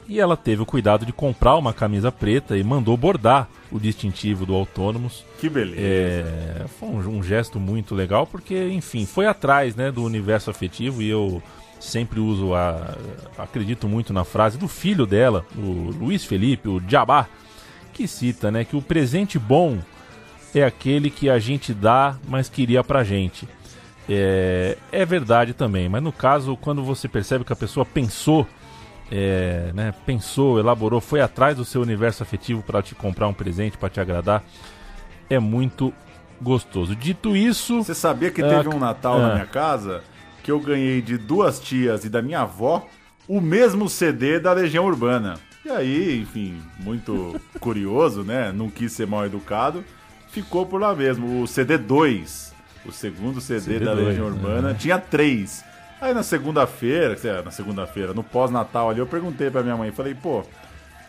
E ela teve o cuidado de comprar uma camisa preta e mandou bordar o distintivo do Autônomos. Que beleza. É, foi um, um, gesto muito legal, porque, enfim, foi atrás né, do universo afetivo e eu sempre uso, a, acredito muito na frase do filho dela, o Luiz Felipe, o Jabá, que cita né, que o presente bom é aquele que a gente dá, mas queria pra gente. É, é verdade também, mas no caso, quando você percebe que a pessoa pensou, é, né, pensou, elaborou, foi atrás do seu universo afetivo para te comprar um presente, para te agradar, é muito gostoso. Dito isso. Você sabia que teve uh, um Natal uh, na minha casa que eu ganhei de duas tias e da minha avó o mesmo CD da Legião Urbana? E aí, enfim, muito curioso, né? Não quis ser mal educado, ficou por lá mesmo. O CD 2 o segundo CD, CD da Legião Urbana. Tinha três. Aí na segunda-feira, na segunda-feira, no pós-natal ali, eu perguntei pra minha mãe, falei, pô,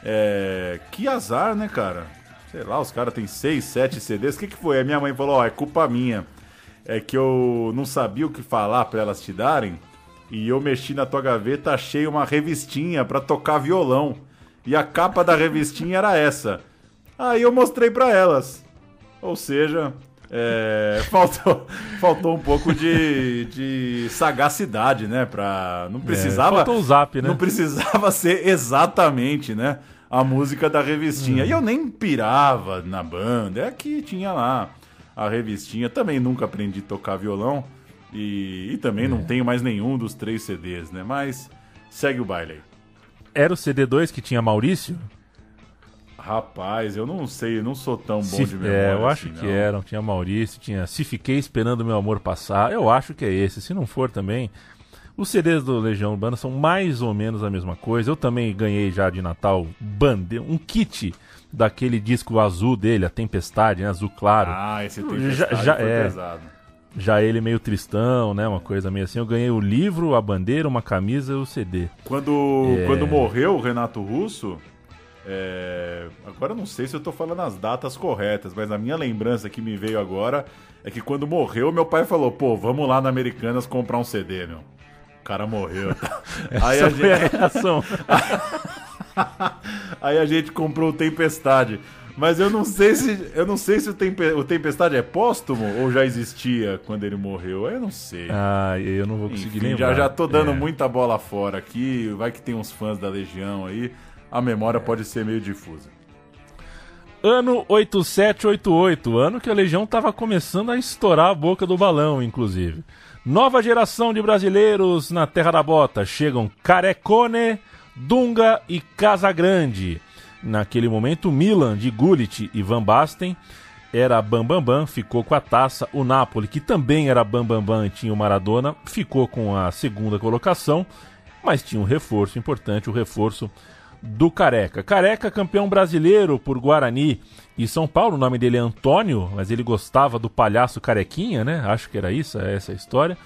é... que azar, né, cara? Sei lá, os caras têm seis, sete CDs, o que que foi? Aí minha mãe falou, ó, oh, é culpa minha. É que eu não sabia o que falar para elas te darem, e eu mexi na tua gaveta, achei uma revistinha para tocar violão. E a capa da revistinha era essa. Aí eu mostrei para elas. Ou seja, é, faltou, faltou um pouco de, de sagacidade, né? Pra, não é, precisava. É, faltou o zap, né? Não precisava ser exatamente, né? A música da revistinha. Hum. E eu nem pirava na banda. É que tinha lá a revistinha. Também nunca aprendi a tocar violão. E, e também é. não tenho mais nenhum dos três CDs, né? Mas segue o baile aí. Era o CD2 que tinha Maurício? Rapaz, eu não sei, eu não sou tão bom Se, de memória. É, eu acho assim, que não. eram. Tinha Maurício, tinha Se Fiquei Esperando Meu Amor Passar. Eu acho que é esse. Se não for também. Os CDs do Legião Urbana são mais ou menos a mesma coisa. Eu também ganhei já de Natal bande um kit daquele disco azul dele, a Tempestade, né? Azul claro. Ah, esse Tempestade já, já é, pesado. Já ele meio tristão, né? Uma coisa meio assim. Eu ganhei o livro, a bandeira, uma camisa e o CD. Quando, é... quando morreu o Renato Russo, é... Agora eu não sei se eu tô falando as datas corretas, mas a minha lembrança que me veio agora é que quando morreu, meu pai falou: pô, vamos lá na Americanas comprar um CD, meu. O cara morreu. Aí a, gente... a reação. Aí a gente comprou o Tempestade. Mas eu não sei se eu não sei se o, Tempe, o Tempestade é póstumo ou já existia quando ele morreu. Eu não sei. Ah, eu não vou conseguir Enfim, lembrar. já já tô dando É. muita bola fora aqui. Vai que tem uns fãs da Legião aí. A memória pode ser meio difusa. Ano 8788, ano que a Legião estava começando a estourar a boca do balão, inclusive. Nova geração de brasileiros na Terra da Bota. Chegam Carecone, Dunga e Casagrande. Naquele momento, Milan de Gullit e Van Basten era Bambambam, Bam Bam, ficou com a taça. O Napoli, que também era Bam Bam e tinha o Maradona, ficou com a segunda colocação, mas tinha um reforço importante, o reforço do Careca. Careca, campeão brasileiro por Guarani e São Paulo. O nome dele é Antônio, mas ele gostava do palhaço Carequinha, né? Acho que era isso, é essa a história.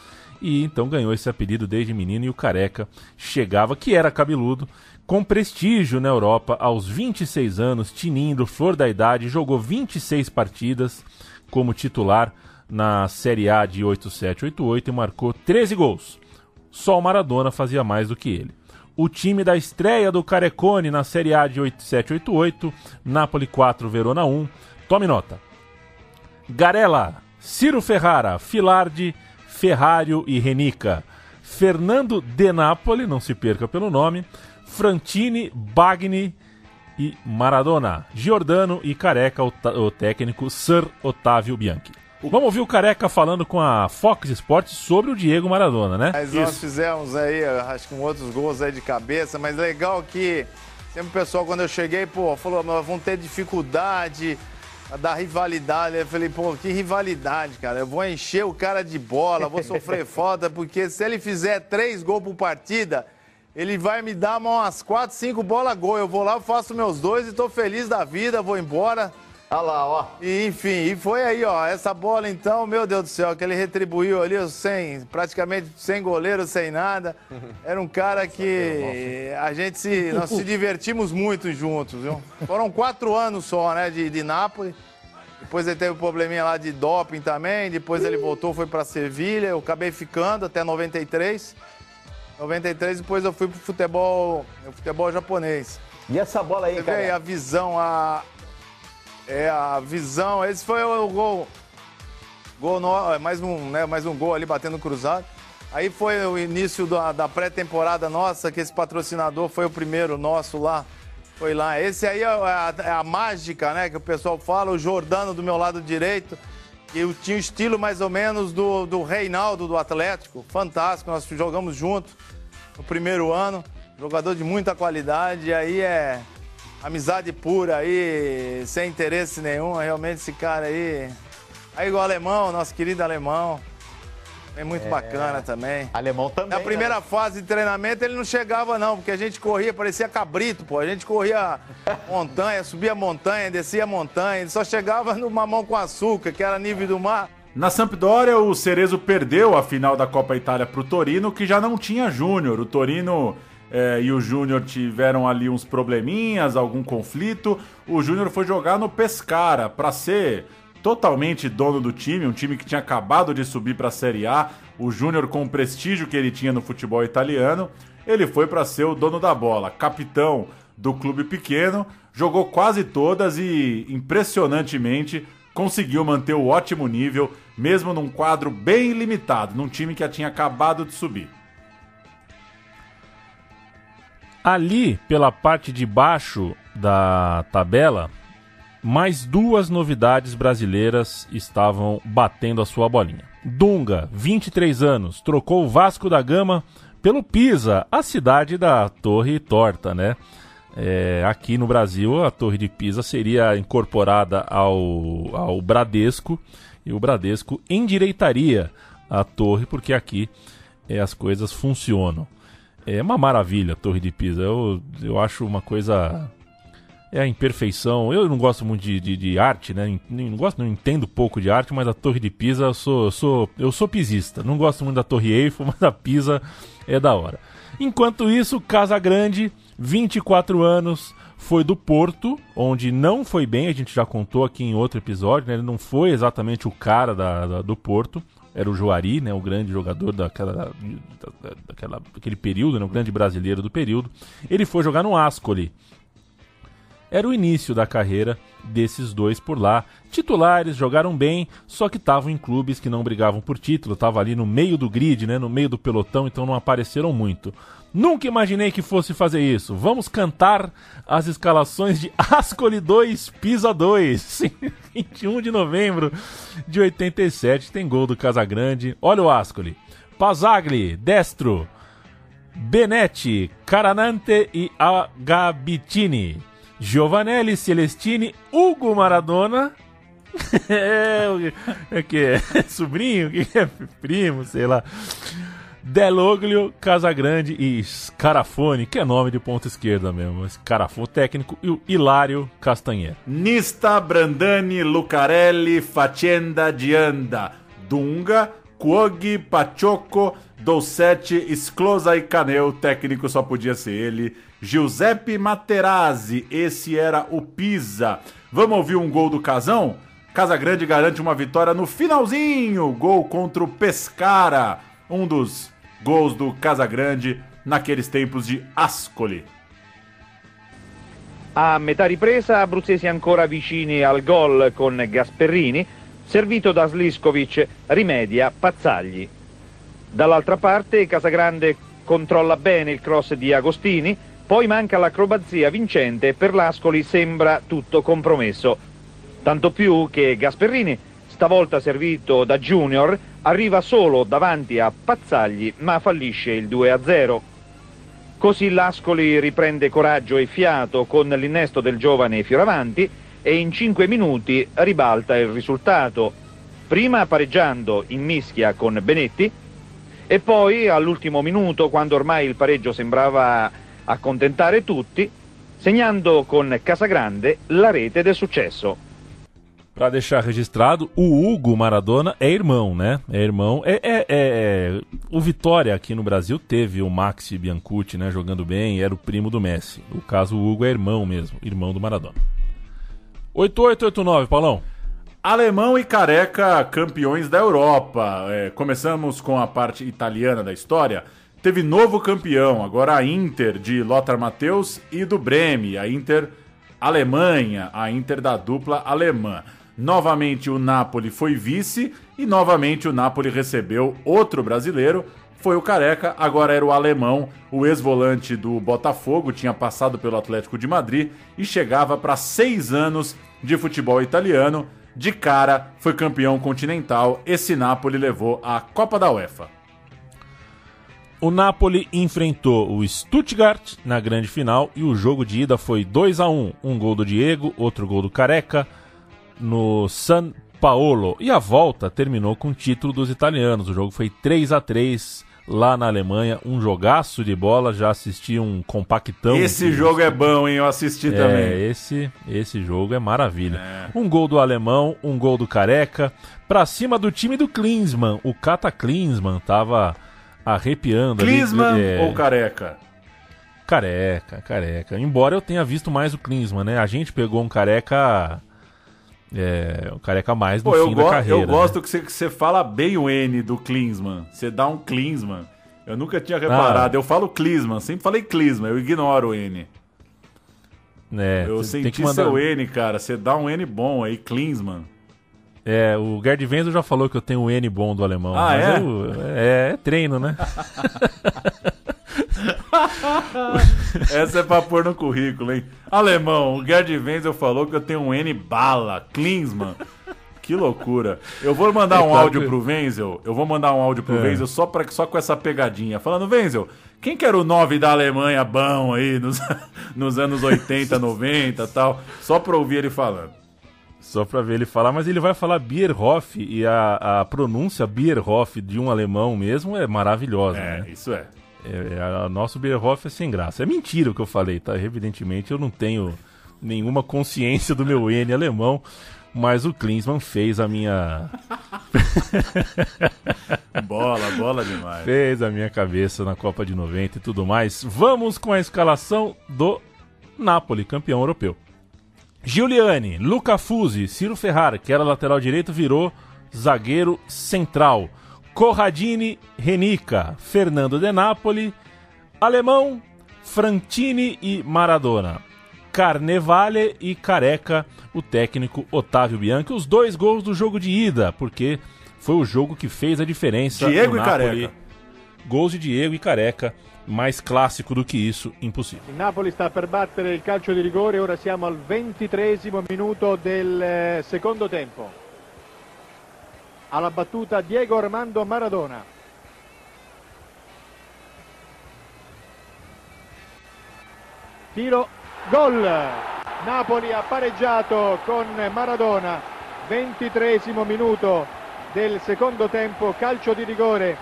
E então ganhou esse apelido desde menino e o Careca chegava, que era cabeludo, com prestígio na Europa aos 26 anos, tinindo, flor da idade, jogou 26 partidas como titular na Série A de 8788 e marcou 13 gols. Só o Maradona fazia mais do que ele o time da estreia do Carecone na Série A de 8788, Napoli 4, Verona 1. Tome nota. Garella, Ciro Ferrara, Filardi, Ferrário e Renica. Fernando De Napoli, não se perca pelo nome, Frantini, Bagni e Maradona. Giordano e Careca, o, o técnico Sir Otávio Bianchi. Vamos ouvir o Careca falando com a Fox Sports sobre o Diego Maradona, né? Mas nós fizemos aí, acho que com outros gols aí de cabeça, mas legal que sempre o pessoal, quando eu cheguei, pô, falou, nós vamos ter dificuldade da rivalidade. Eu falei, pô, que rivalidade, cara. Eu vou encher o cara de bola, vou sofrer falta, porque se ele fizer três gols por partida, ele vai me dar umas quatro, cinco bolas gol. Eu vou lá, faço meus dois e tô feliz da vida, vou embora. Olha lá, ó. E, enfim, e foi aí, ó. Essa bola, então, meu Deus do céu, que ele retribuiu ali sem, praticamente sem goleiro, sem nada. Era um cara que a gente se. Nós se divertimos muito juntos, viu? Foram quatro anos só, né, de, de Nápoles. Depois ele teve um probleminha lá de doping também. Depois ele voltou, foi pra Sevilha. Eu acabei ficando até 93. 93, depois eu fui pro futebol, futebol japonês. E essa bola aí, Você cara? vê aí a visão, a. É, a visão. Esse foi o gol. Gol no, mais, um, né, mais um gol ali batendo cruzado. Aí foi o início da, da pré-temporada nossa, que esse patrocinador foi o primeiro nosso lá. Foi lá. Esse aí é a, é a mágica, né? Que o pessoal fala, o Jordano do meu lado direito. Eu tinha o estilo mais ou menos do, do Reinaldo do Atlético. Fantástico, nós jogamos junto no primeiro ano. Jogador de muita qualidade. E aí é amizade pura aí, sem interesse nenhum. Realmente esse cara aí. Aí o alemão, nosso querido alemão. É muito É. bacana também. Alemão também. Na primeira né? fase de treinamento ele não chegava não, porque a gente corria, parecia cabrito, pô. A gente corria montanha, subia montanha, descia montanha. Ele só chegava no mamão com açúcar, que era nível do mar. Na Sampdoria, o Cerezo perdeu a final da Copa Itália para o Torino, que já não tinha Júnior. O Torino eh, e o Júnior tiveram ali uns probleminhas, algum conflito. O Júnior foi jogar no Pescara para ser totalmente dono do time, um time que tinha acabado de subir para a Série A. O Júnior, com o prestígio que ele tinha no futebol italiano, ele foi para ser o dono da bola, capitão do clube pequeno, jogou quase todas e, impressionantemente, conseguiu manter o ótimo nível, mesmo num quadro bem limitado, num time que já tinha acabado de subir. Ali, pela parte de baixo da tabela, mais duas novidades brasileiras estavam batendo a sua bolinha. Dunga, 23 anos, trocou o Vasco da Gama pelo Pisa, a cidade da Torre Torta, né? É, aqui no Brasil, a Torre de Pisa seria incorporada ao, ao Bradesco e o Bradesco endireitaria a torre, porque aqui é, as coisas funcionam. É uma maravilha a Torre de Pisa. Eu, eu acho uma coisa. É a imperfeição. Eu não gosto muito de, de, de arte, né? Nem- Não gosto, não entendo pouco de arte, mas a Torre de Pisa eu sou, sou, eu sou pisista. Não gosto muito da Torre Eiffel, mas a Pisa é da hora. Enquanto isso, Casa Grande, 24 anos, foi do Porto, onde não foi bem, a gente já contou aqui em outro episódio, né? Ele não foi exatamente o cara da, da- do Porto, era o Joari, né? O grande jogador daquela, da- daquela, daquele período, né? O grande brasileiro do período. Ele foi jogar no Ascoli. era o início da carreira desses dois por lá. Titulares jogaram bem, só que estavam em clubes que não brigavam por título, estavam ali no meio do grid, né, no meio do pelotão, então não apareceram muito. Nunca imaginei que fosse fazer isso. Vamos cantar as escalações de Ascoli 2, Pisa 2. 21 de novembro de 87, tem gol do Casagrande. Olha o Ascoli. Pazagli, destro. Benetti, Caranante e Agabitini. Giovanelli, Celestini, Hugo Maradona. é, o que é? Sobrinho? O que é? Primo, sei lá. Deloglio, Casagrande e Scarafone, que é nome de ponta esquerda mesmo. Scarafone técnico e o Hilário Castanheira. Nista, Brandani, Lucarelli, Facenda, Dianda, Dunga, Kuog, Pachoco, Dolcete, Esclosa e Caneu. Técnico só podia ser ele. Giuseppe Materazzi, esse era o Pisa. Vamos ouvir um gol do Casão? Casagrande garante uma vitória no finalzinho. Gol contra o Pescara. Um dos gols do Casagrande naqueles tempos di Ascoli. A metà ripresa abruzzesi ancora vicini al gol con Gasperrini, servito da Sliskovic, rimedia Pazzagli. Dall'altra parte Casagrande controlla bene il cross di Agostini, poi manca l'acrobazia vincente e per l'Ascoli sembra tutto compromesso. Tanto più che Gasperrini, stavolta servito da Junior, arriva solo davanti a Pazzagli ma fallisce il 2-0. Così l'Ascoli riprende coraggio e fiato con l'innesto del giovane Fioravanti e in 5 minuti ribalta il risultato, prima pareggiando in mischia con Benetti e poi all'ultimo minuto, quando ormai il pareggio sembrava accontentare tutti, segnando con Casagrande la rete del successo. Para deixar registrado, o Hugo Maradona é irmão, né? É irmão. É, é, é, O Vitória aqui no Brasil teve o Maxi Biancucci, né? Jogando bem, era o primo do Messi. O caso o Hugo é irmão mesmo, irmão do Maradona. 8889, Paulão. Alemão e Careca, campeões da Europa. É, começamos com a parte italiana da história. Teve novo campeão, agora a Inter de Lothar Matthäus e do Breme, a Inter Alemanha, a Inter da dupla alemã. Novamente o Napoli foi vice e novamente o Napoli recebeu outro brasileiro, foi o Careca, agora era o alemão, o ex-volante do Botafogo, tinha passado pelo Atlético de Madrid e chegava para seis anos de futebol italiano. De cara, foi campeão continental. Esse Napoli levou a Copa da UEFA. O Napoli enfrentou o Stuttgart na grande final e o jogo de ida foi 2 a 1 Um gol do Diego, outro gol do Careca no San Paolo. E a volta terminou com o título dos italianos. O jogo foi 3 a 3 lá na Alemanha. Um jogaço de bola. Já assisti um compactão. Esse jogo é bom, hein? Eu assisti é, também. Esse, esse jogo é maravilha. É. Um gol do alemão, um gol do Careca. Pra cima do time do Klinsmann. O Kata Klinsmann tava arrepiando. Klinsmann ali, é... ou Careca? Careca, careca. Embora eu tenha visto mais o Klinsmann, né? A gente pegou um careca é, o careca mais no Pô, fim da carreira. Eu né? gosto que, você, que você fala bem o N do Klinsmann. Você dá um Klinsmann. Eu nunca tinha reparado. Ah. Eu falo Klinsmann, sempre falei Klinsmann, eu ignoro o N. É, eu senti mandar... seu N, cara. Você dá um N bom aí, Klinsmann. É, o Gerd Wenzel já falou que eu tenho um N bom do alemão. Ah, é? Eu, é? é? treino, né? Essa é pra pôr no currículo, hein? Alemão, o Gerd Wenzel falou que eu tenho um N bala, Klinsmann. Que loucura. Eu vou mandar um áudio pro Wenzel. Eu vou mandar um áudio pro é. Wenzel só, pra, só com essa pegadinha. Falando, Wenzel, quem que era o 9 da Alemanha bom aí nos, nos anos 80, 90 e tal? Só pra ouvir ele falando. Só pra ver ele falar, mas ele vai falar Bierhoff e a, a pronúncia Bierhoff de um alemão mesmo é maravilhosa. É, né? isso é. É, é, nosso Bierhoff é sem graça. É mentira o que eu falei, tá? Evidentemente eu não tenho nenhuma consciência do meu N alemão, mas o Klinsmann fez a minha. bola, bola demais. Fez a minha cabeça na Copa de 90 e tudo mais. Vamos com a escalação do Napoli, campeão europeu. Giuliani, Luca Fusi, Ciro Ferrara, que era lateral direito, virou zagueiro central. Corradini, Renica, Fernando De Napoli, Alemão, Frantini e Maradona. Carnevale e Careca, o técnico Otávio Bianchi. Os dois gols do jogo de ida, porque foi o jogo que fez a diferença. Diego e Napoli. Careca. Gols de Diego e Careca. Mais clássico do que isso, impossível. Il Napoli sta per battere il calcio di rigore, ora siamo al ventitresimo minuto del eh, secondo tempo. Alla battuta Diego Armando Maradona. Tiro, gol! Napoli ha pareggiato con Maradona, ventitresimo minuto del secondo tempo, calcio di rigore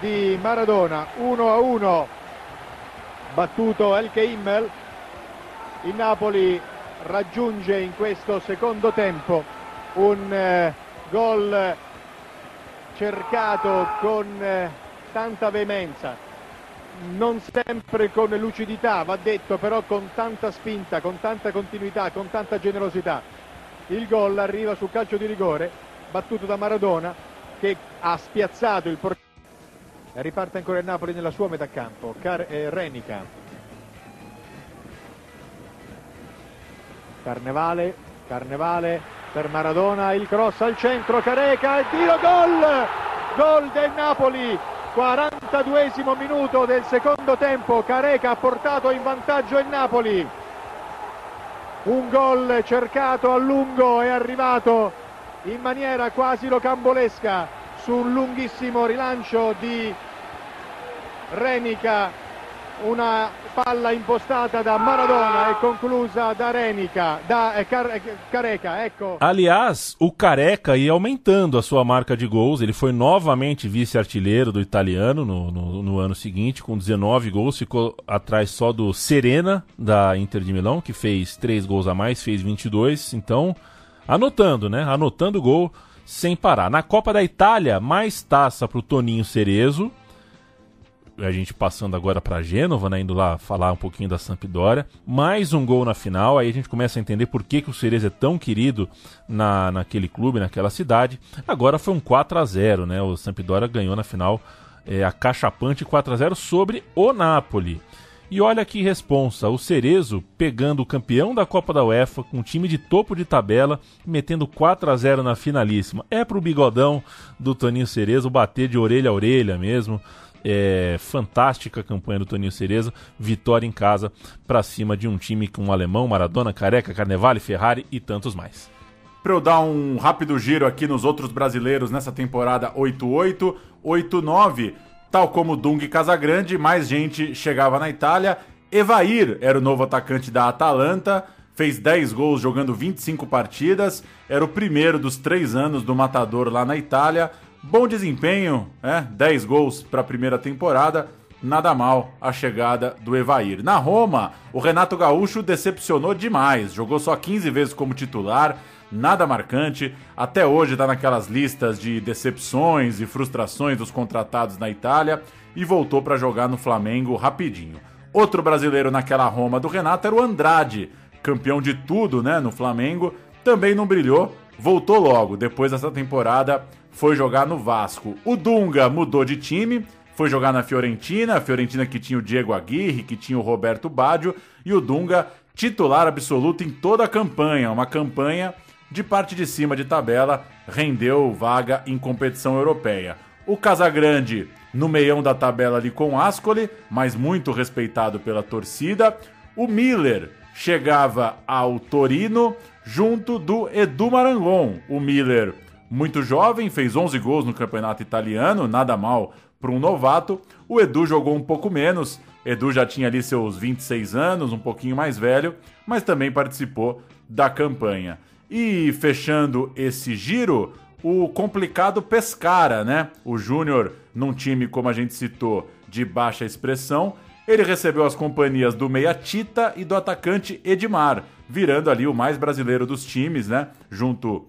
di Maradona, 1 a 1, battuto El Keimmel, il Napoli raggiunge in questo secondo tempo un eh, gol cercato con eh, tanta veemenza, non sempre con lucidità, va detto, però con tanta spinta, con tanta continuità, con tanta generosità. Il gol arriva sul calcio di rigore, battuto da Maradona, che ha spiazzato il portiere. Riparte ancora il Napoli nella sua metà campo, Car- eh, Renica. Carnevale, Carnevale per Maradona, il cross al centro, Careca, il tiro, gol! Gol del Napoli, 42esimo minuto del secondo tempo, Careca ha portato in vantaggio il Napoli. Un gol cercato a lungo è arrivato in maniera quasi locambolesca sul lunghissimo rilancio di Renica, una palla impostata da Maradona e conclusa da Renica, da eh, eh, Careca, ecco. Aliás, o Careca ia aumentando a sua marca de gols. Ele foi novamente vice-artilheiro do italiano no, no, no ano seguinte, com 19 gols. Ficou atrás só do Serena, da Inter de Milão, que fez 3 gols a mais, fez 22. Então, anotando, né? Anotando gol sem parar. Na Copa da Itália, mais taça para o Toninho Cerezo. A gente passando agora para Gênova, né, indo lá falar um pouquinho da Sampdoria. Mais um gol na final, aí a gente começa a entender por que, que o Cerezo é tão querido na, naquele clube, naquela cidade. Agora foi um 4 a 0 né? O Sampdoria ganhou na final é, a cachapante 4 a 0 sobre o Napoli. E olha que responsa, o Cerezo pegando o campeão da Copa da UEFA com um time de topo de tabela, metendo 4 a 0 na finalíssima. É pro bigodão do Toninho Cerezo bater de orelha a orelha mesmo. É, fantástica campanha do Toninho Cerezo, vitória em casa para cima de um time com um alemão, Maradona, Careca, Carnevale, Ferrari e tantos mais. Para eu dar um rápido giro aqui nos outros brasileiros nessa temporada 8-8, 8-9, tal como Dung e Casagrande, mais gente chegava na Itália. Evair era o novo atacante da Atalanta, fez 10 gols jogando 25 partidas, era o primeiro dos três anos do Matador lá na Itália. Bom desempenho, né? 10 gols para a primeira temporada. Nada mal a chegada do Evair. Na Roma, o Renato Gaúcho decepcionou demais. Jogou só 15 vezes como titular, nada marcante. Até hoje está naquelas listas de decepções e frustrações dos contratados na Itália e voltou para jogar no Flamengo rapidinho. Outro brasileiro naquela Roma do Renato era o Andrade, campeão de tudo, né, no Flamengo. Também não brilhou, voltou logo. Depois dessa temporada, foi jogar no Vasco. O Dunga mudou de time, foi jogar na Fiorentina, a Fiorentina que tinha o Diego Aguirre, que tinha o Roberto Baggio, e o Dunga titular absoluto em toda a campanha, uma campanha de parte de cima de tabela, rendeu vaga em competição europeia. O Casagrande no meião da tabela ali com Ascoli, mas muito respeitado pela torcida. O Miller chegava ao Torino junto do Edu Marangon. O Miller muito jovem, fez 11 gols no campeonato italiano, nada mal para um novato. O Edu jogou um pouco menos. Edu já tinha ali seus 26 anos, um pouquinho mais velho, mas também participou da campanha. E fechando esse giro, o complicado Pescara, né? O Júnior, num time, como a gente citou, de baixa expressão, ele recebeu as companhias do meia Tita e do atacante Edmar, virando ali o mais brasileiro dos times, né? Junto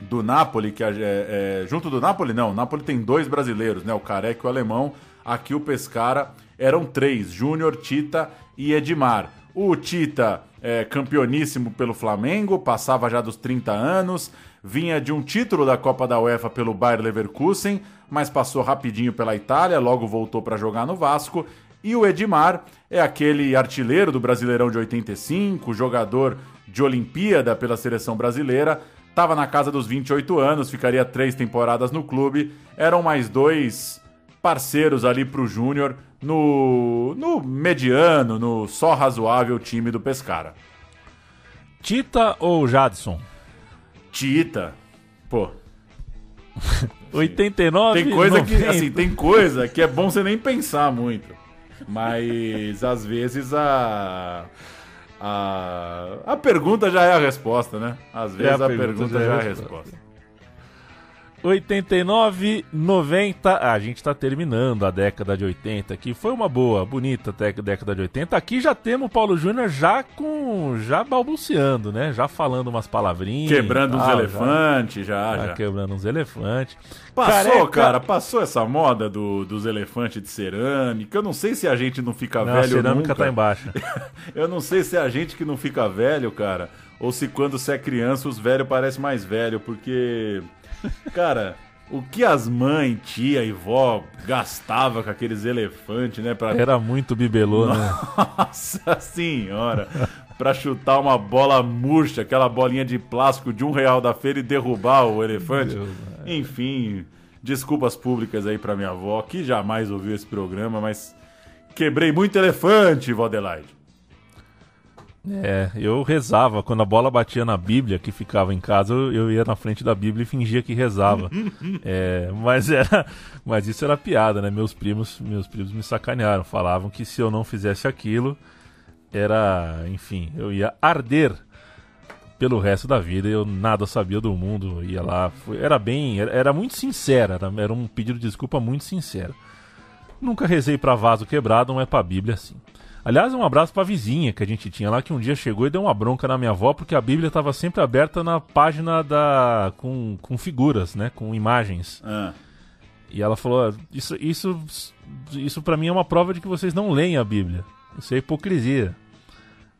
do Napoli, que é, é, junto do Napoli não, o Napoli tem dois brasileiros, né? O Careca e o alemão. Aqui o Pescara eram três, Júnior, Tita e Edmar. O Tita é campeoníssimo pelo Flamengo, passava já dos 30 anos, vinha de um título da Copa da UEFA pelo Bayer Leverkusen, mas passou rapidinho pela Itália, logo voltou para jogar no Vasco. E o Edmar é aquele artilheiro do Brasileirão de 85, jogador de Olimpíada pela seleção brasileira, estava na casa dos 28 anos, ficaria três temporadas no clube. Eram mais dois parceiros ali pro Júnior no, no mediano, no só razoável time do Pescara. Tita ou Jadson? Tita. Pô. 89 Tem coisa que, 90. assim, tem coisa que é bom você nem pensar muito. Mas às vezes a a a pergunta já é a resposta, né? Às vezes a a, pergunta pergunta, já é já é a a resposta. resposta. 89, 90. Ah, a gente tá terminando a década de 80 aqui. Foi uma boa, bonita década de 80. Aqui já temos o Paulo Júnior já com. já balbuciando, né? Já falando umas palavrinhas. Quebrando e uns tal, elefantes já, já. já. quebrando uns elefantes. Passou, Careca- cara, passou essa moda do- dos elefantes de cerâmica. Eu não sei se a gente não fica Não, a velho cerâmica nunca. tá embaixo. Eu não sei se é a gente que não fica velho, cara, ou se quando você é criança os velhos parecem mais velho, porque, cara, o que as mães, tia e vó gastava com aqueles elefantes, né? Pra... Era muito bibelô, né? Nossa senhora! Pra chutar uma bola murcha, aquela bolinha de plástico de um real da feira e derrubar o elefante. Enfim, desculpas públicas aí pra minha avó, que jamais ouviu esse programa, mas quebrei muito elefante, vó Adelaide. É, eu rezava. Quando a bola batia na Bíblia que ficava em casa, eu, eu ia na frente da Bíblia e fingia que rezava. É, mas era, mas isso era piada, né? Meus primos, meus primos me sacanearam, falavam que se eu não fizesse aquilo, era, enfim, eu ia arder pelo resto da vida. Eu nada sabia do mundo, ia lá, foi- era bem, era, era muito sincera, era, era um pedido de desculpa muito sincero. Nunca rezei pra vaso quebrado, não é pra Bíblia assim. Aliás, um abraço pra vizinha que a gente tinha lá, que um dia chegou e deu uma bronca na minha avó, porque a Bíblia estava sempre aberta na página da. com, com figuras, né? Com imagens. Ah. E ela falou: "Ah, Isso, isso, isso para mim é uma prova de que vocês não leem a Bíblia. Isso é hipocrisia.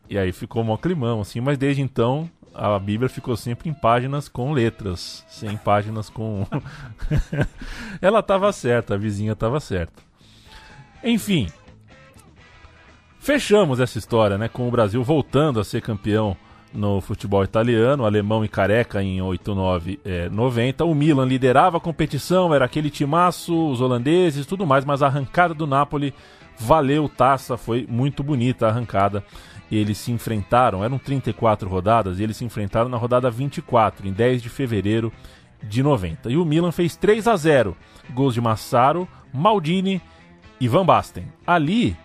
E aí ficou mó climão, assim, mas desde então a Bíblia ficou sempre em páginas com letras, sem páginas com. ela tava certa, a vizinha tava certa. Enfim, fechamos essa história, né, com o Brasil voltando a ser campeão no futebol italiano, alemão e careca em 89, é, 90. O Milan liderava a competição, era aquele timaço, os holandeses, tudo mais, mas a arrancada do Napoli valeu taça, foi muito bonita a arrancada. Eles se enfrentaram, eram 34 rodadas, e eles se enfrentaram na rodada 24, em 10 de fevereiro de 90. E o Milan fez 3 a 0 gols de Massaro, Maldini e Van Basten. Ali,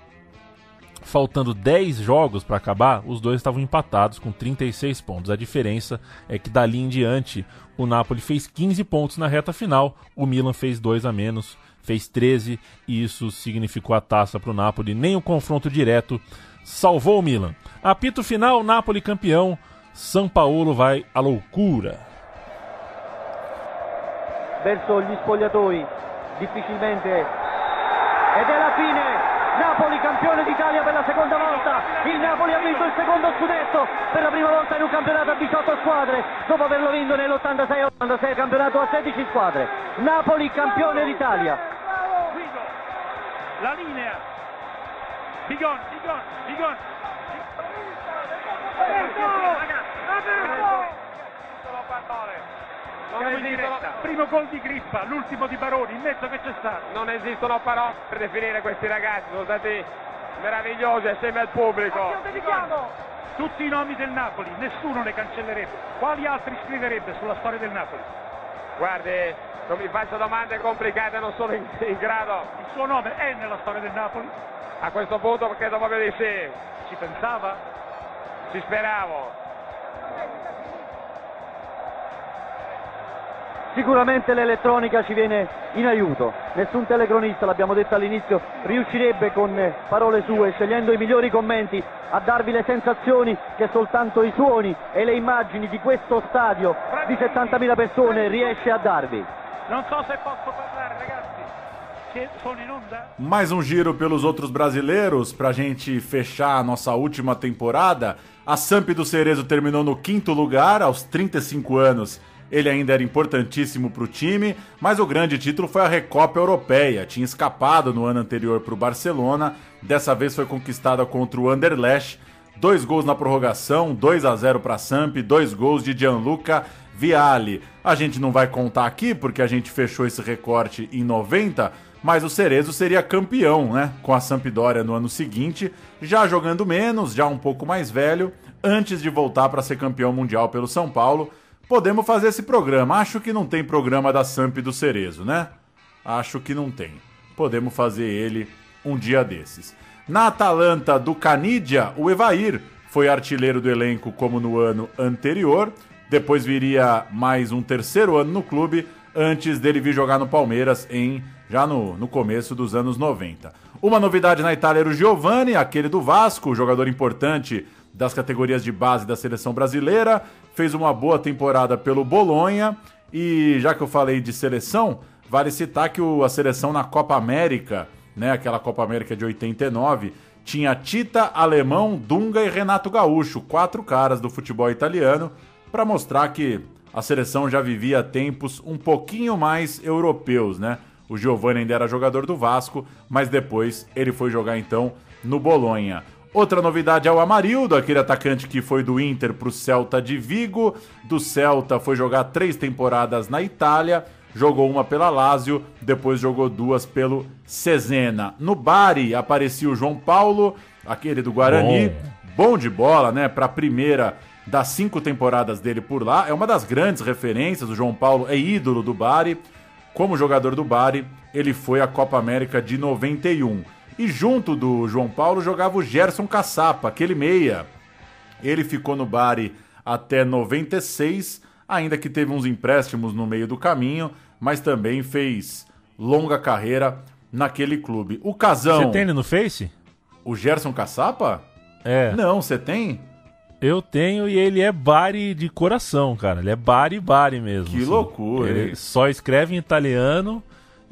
faltando 10 jogos para acabar, os dois estavam empatados com 36 pontos. A diferença é que dali em diante o Napoli fez 15 pontos na reta final, o Milan fez 2 a menos, fez 13 e isso significou a taça para o Napoli. Nem o confronto direto salvou o Milan. Apito final, Napoli campeão, São Paulo vai à loucura. verso gli spogliatoi, difficilmente. Ed è la fine! Napoli campione d'Italia per la seconda volta, il Napoli ha vinto il secondo scudetto per la prima volta in un campionato a 18 squadre, dopo averlo vinto nell'86-86 campionato a 16 squadre. Napoli campione d'Italia. La linea. Bigon, Bigon, Bigon. Non esistono... Primo gol di Grippa, l'ultimo di Baroni, in mezzo che c'è stato. Non esistono parole per definire questi ragazzi, sono stati meravigliosi assieme al pubblico. Tutti i nomi del Napoli, nessuno ne cancellerebbe. Quali altri scriverebbe sulla storia del Napoli? Guardi, non mi faccio domande complicate, non sono in, in grado. Il suo nome è nella storia del Napoli? A questo punto credo proprio di sì. Ci pensava? Ci speravo. Sicuramente l'elettronica ci viene in aiuto, nessun telecronista, l'abbiamo detto all'inizio, riuscirebbe con parole sue, scegliendo i migliori commenti, a darvi le sensazioni che soltanto i suoni e le immagini di questo stadio di 70.000 persone riesce a darvi. Non so se posso parlare, ragazzi. Che sono in onda? Mais um giro pelos outros brasileiros pra gente fechar a nossa última temporada. A Samp do Cerezo terminou no quinto lugar, aos 35 anos. Ele ainda era importantíssimo para o time, mas o grande título foi a Recopa Europeia. Tinha escapado no ano anterior para o Barcelona, dessa vez foi conquistada contra o Anderlecht. Dois gols na prorrogação, 2 a 0 para Samp, dois gols de Gianluca Vialli. A gente não vai contar aqui porque a gente fechou esse recorte em 90, mas o Cerezo seria campeão, né, com a Sampdoria no ano seguinte, já jogando menos, já um pouco mais velho, antes de voltar para ser campeão mundial pelo São Paulo. Podemos fazer esse programa. Acho que não tem programa da Samp do Cerezo, né? Acho que não tem. Podemos fazer ele um dia desses. Na Atalanta do Canidia, o Evair foi artilheiro do elenco como no ano anterior. Depois viria mais um terceiro ano no clube, antes dele vir jogar no Palmeiras em já no, no começo dos anos 90. Uma novidade na Itália era o Giovani, aquele do Vasco, jogador importante das categorias de base da seleção brasileira, fez uma boa temporada pelo Bolonha e já que eu falei de seleção, vale citar que o, a seleção na Copa América, né, aquela Copa América de 89, tinha Tita, Alemão, Dunga e Renato Gaúcho, quatro caras do futebol italiano, para mostrar que a seleção já vivia tempos um pouquinho mais europeus, né? O Giovani ainda era jogador do Vasco, mas depois ele foi jogar então no Bolonha. Outra novidade é o Amarildo, aquele atacante que foi do Inter para o Celta de Vigo. Do Celta foi jogar três temporadas na Itália, jogou uma pela Lazio, depois jogou duas pelo Cesena. No Bari aparecia o João Paulo, aquele do Guarani, bom, bom de bola, né? Para a primeira das cinco temporadas dele por lá. É uma das grandes referências. O João Paulo é ídolo do Bari. Como jogador do Bari, ele foi à Copa América de 91. E junto do João Paulo jogava o Gerson Caçapa, aquele meia. Ele ficou no Bari até 96, ainda que teve uns empréstimos no meio do caminho, mas também fez longa carreira naquele clube. O Casão. Você tem ele no Face? O Gerson Caçapa? É. Não, você tem? Eu tenho e ele é Bari de coração, cara. Ele é Bari Bari mesmo. Que assim. loucura. Ele hein? só escreve em italiano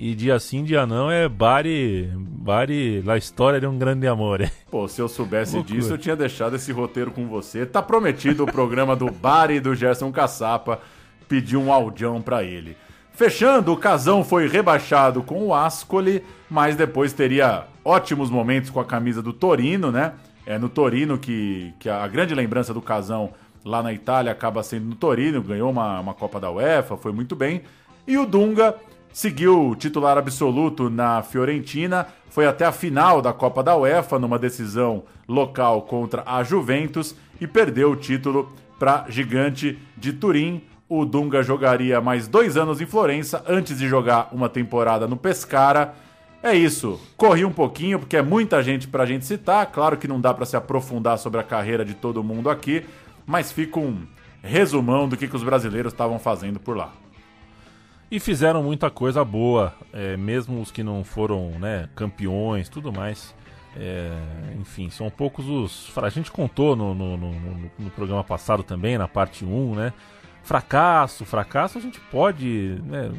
e dia sim, dia não é Bari, Bari, la história de um grande amor. Pô, se eu soubesse loucura. disso, eu tinha deixado esse roteiro com você. Tá prometido o programa do Bari do Gerson Caçapa. Pedi um audião para ele. Fechando, o Casão foi rebaixado com o Ascoli, mas depois teria ótimos momentos com a camisa do Torino, né? É no Torino que, que a grande lembrança do Casão lá na Itália acaba sendo no Torino, ganhou uma, uma Copa da UEFA, foi muito bem. E o Dunga seguiu titular absoluto na Fiorentina, foi até a final da Copa da UEFA numa decisão local contra a Juventus e perdeu o título para Gigante de Turim. O Dunga jogaria mais dois anos em Florença antes de jogar uma temporada no Pescara. É isso. Corri um pouquinho porque é muita gente pra gente citar. Claro que não dá para se aprofundar sobre a carreira de todo mundo aqui, mas fica um resumão do que, que os brasileiros estavam fazendo por lá. E fizeram muita coisa boa, é, mesmo os que não foram né, campeões, tudo mais. É, enfim, são poucos os. A gente contou no, no, no, no programa passado também, na parte 1, né? fracasso, fracasso a gente pode, né,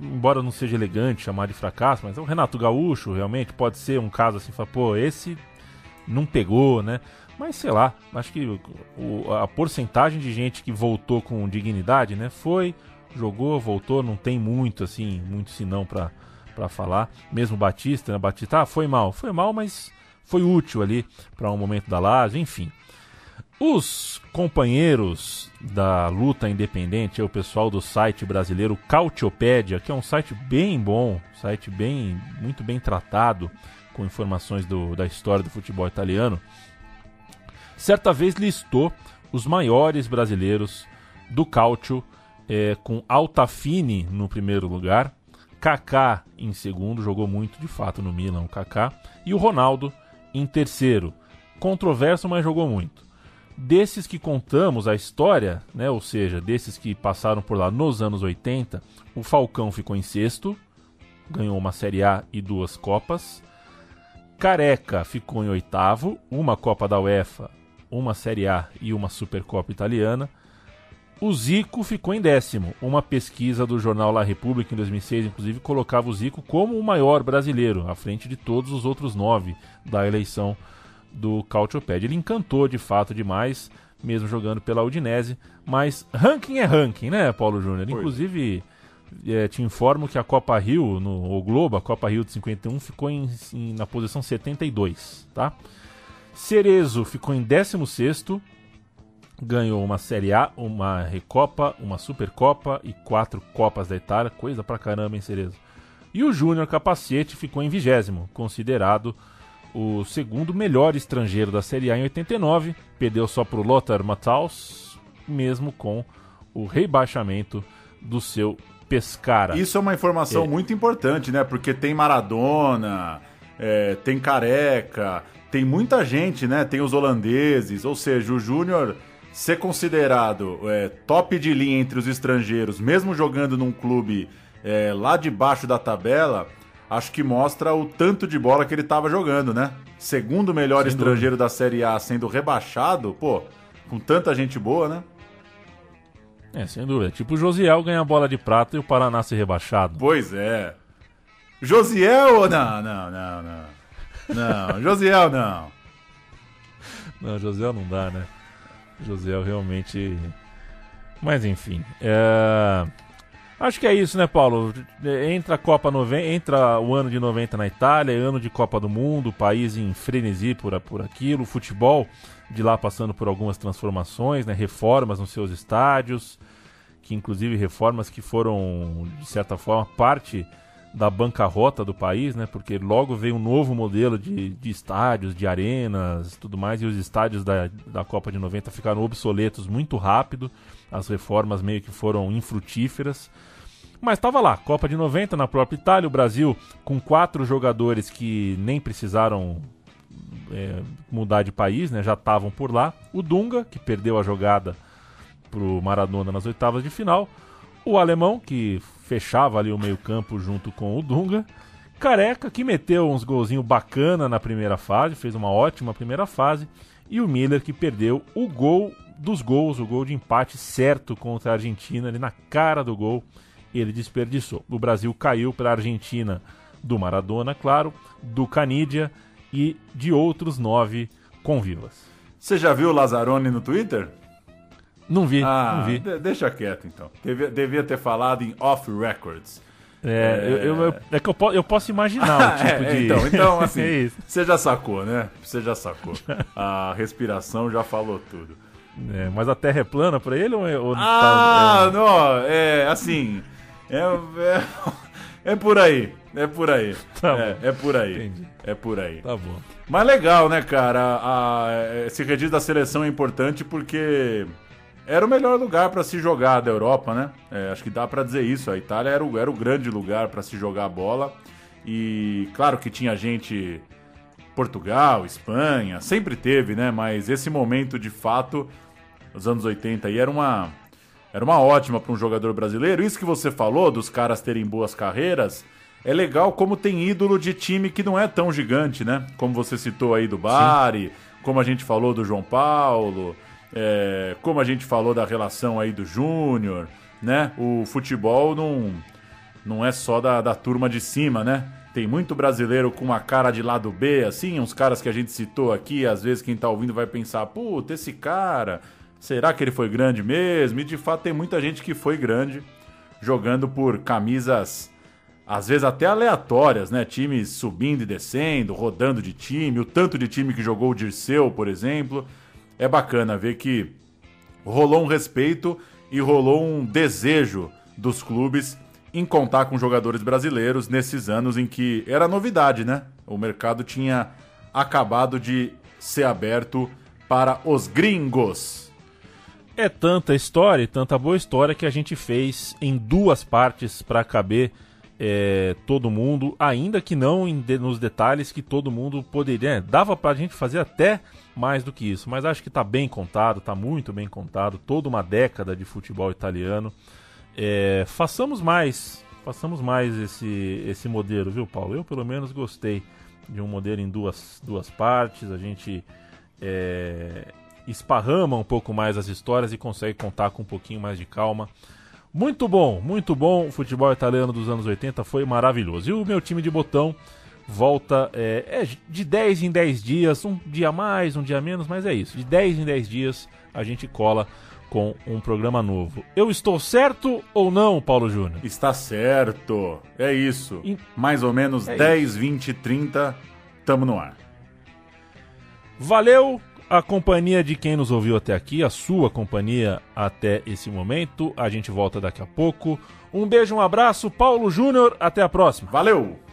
embora não seja elegante chamar de fracasso, mas o Renato Gaúcho realmente pode ser um caso assim, fala, pô, esse não pegou, né? Mas sei lá, acho que o, a porcentagem de gente que voltou com dignidade, né, foi, jogou, voltou, não tem muito assim, muito sinão para para falar. Mesmo Batista, né, Batista, ah, foi mal, foi mal, mas foi útil ali para um momento da laje, enfim. Os companheiros da luta independente, é o pessoal do site brasileiro Cautiopédia, que é um site bem bom, site bem muito bem tratado com informações do, da história do futebol italiano, certa vez listou os maiores brasileiros do Cautio, é, com Altafini no primeiro lugar, Kaká em segundo, jogou muito de fato no Milan, o Kaká, e o Ronaldo em terceiro. Controverso, mas jogou muito. Desses que contamos a história, né, ou seja, desses que passaram por lá nos anos 80, o Falcão ficou em sexto, ganhou uma Série A e duas Copas. Careca ficou em oitavo, uma Copa da UEFA, uma Série A e uma Supercopa Italiana. O Zico ficou em décimo. Uma pesquisa do jornal La República em 2006, inclusive, colocava o Zico como o maior brasileiro, à frente de todos os outros nove da eleição do Cautiopédia. Ele encantou de fato demais, mesmo jogando pela Udinese. Mas ranking é ranking, né, Paulo Júnior? Inclusive, é, te informo que a Copa Rio, no o Globo, a Copa Rio de 51, ficou em, em- na posição 72, tá? Cerezo ficou em 16 ganhou uma Série A, uma Recopa, uma Supercopa e quatro Copas da Itália, coisa pra caramba, hein, Cerezo? E o Júnior Capacete ficou em vigésimo, considerado o segundo melhor estrangeiro da Série A em 89, perdeu só pro Lothar Matthaus, mesmo com o rebaixamento do seu Pescara. Isso é uma informação É. muito importante, né? Porque tem Maradona, é, tem Careca, tem muita gente, né? Tem os holandeses, ou seja, o Júnior ser considerado é, top de linha entre os estrangeiros, mesmo jogando num clube é, lá debaixo da tabela, acho que mostra o tanto de bola que ele estava jogando, né? Segundo melhor Sem estrangeiro da Série A sendo rebaixado, pô, com tanta gente boa, né? É, sem dúvida. Tipo o Josiel ganha a bola de prata e o Paraná ser rebaixado. Pois é. Josiel ou não? Não, não, não. Não, Josiel não. Não, Josiel não dá, né? Josiel realmente. Mas enfim. é, Acho que é isso, né, Paulo? Entra a Copa 90, entra o ano de 90 na Itália, é ano de Copa do Mundo, o país em frenesi por, por aquilo, futebol de lá passando por algumas transformações, né, reformas nos seus estádios, que inclusive reformas que foram, de certa forma, parte da bancarrota do país, né? Porque logo veio um novo modelo de, de estádios, de arenas, tudo mais, e os estádios da, da Copa de 90 ficaram obsoletos muito rápido. As reformas meio que foram infrutíferas. Mas estava lá, Copa de 90 na própria Itália, o Brasil com quatro jogadores que nem precisaram é, mudar de país, né? Já estavam por lá. O Dunga, que perdeu a jogada pro Maradona nas oitavas de final. O alemão, que fechava ali o meio-campo junto com o Dunga. Careca, que meteu uns golzinhos bacana na primeira fase, fez uma ótima primeira fase. E o Miller, que perdeu o gol dos gols, o gol de empate certo contra a Argentina, ali na cara do gol, ele desperdiçou. O Brasil caiu para a Argentina do Maradona, claro, do Canidia e de outros nove convivas. Você já viu o Lazzaroni no Twitter? Não vi, Ah, não vi. de- deixa quieto então. Devia, devia ter falado em off records. É, eu- eu- eu- é que eu, po- eu posso imaginar o tipo É, de. Então, então assim, É você já sacou, né? Você já sacou. A respiração já falou tudo. É, mas a Terra é plana pra ele ou, é- ou Ah, tá- não, é assim. É, é, é por aí. É por aí. Tá é, é por aí. Entendi. É por aí. Tá bom. Mas legal, né, cara? A- a- esse registro da seleção é importante porque era o melhor lugar pra se jogar da Europa, né? É, acho que dá pra dizer isso. A Itália era o, era o grande lugar pra se jogar a bola. E claro que tinha gente. Portugal, Espanha, sempre teve, né? Mas esse momento de fato, os anos 80 aí, era uma. Era uma ótima para um jogador brasileiro. Isso que você falou, dos caras terem boas carreiras, é legal como tem ídolo de time que não é tão gigante, né? Como você citou aí do Bari, como a gente falou do João Paulo, é, como a gente falou da relação aí do Júnior, né? O futebol não, não é só da, da turma de cima, né? Tem muito brasileiro com uma cara de lado B, assim, uns caras que a gente citou aqui, às vezes quem tá ouvindo vai pensar, puta, esse cara, será que ele foi grande mesmo? E de fato tem muita gente que foi grande, jogando por camisas, às vezes até aleatórias, né? Times subindo e descendo, rodando de time, o tanto de time que jogou o Dirceu, por exemplo. É bacana ver que rolou um respeito e rolou um desejo dos clubes em contar com jogadores brasileiros nesses anos em que era novidade, né? O mercado tinha acabado de ser aberto para os gringos. É tanta história e tanta boa história que a gente fez em duas partes para caber é, todo mundo, ainda que não nos detalhes que todo mundo poderia. é, dava pra gente fazer até mais do que isso, mas acho que tá bem contado, tá muito bem contado, toda uma década de futebol italiano. É, façamos mais, façamos mais esse, esse modelo, viu, Paulo? Eu pelo menos gostei de um modelo em duas, duas partes. A gente é, esparrama um pouco mais as histórias e consegue contar com um pouquinho mais de calma. Muito bom, muito bom. O futebol italiano dos anos 80 foi maravilhoso. E o meu time de botão volta é, é de 10 em 10 dias, um dia mais, um dia menos, mas é isso. De 10 em 10 dias a gente cola com um programa novo. Eu estou certo ou não, Paulo Júnior? Está certo. É isso. Mais ou menos É 10, 20, 30, tamo no ar. Valeu a companhia de quem nos ouviu até aqui, a sua companhia até esse momento. A gente volta daqui a pouco. Um beijo, um abraço, Paulo Júnior, até a próxima. Valeu!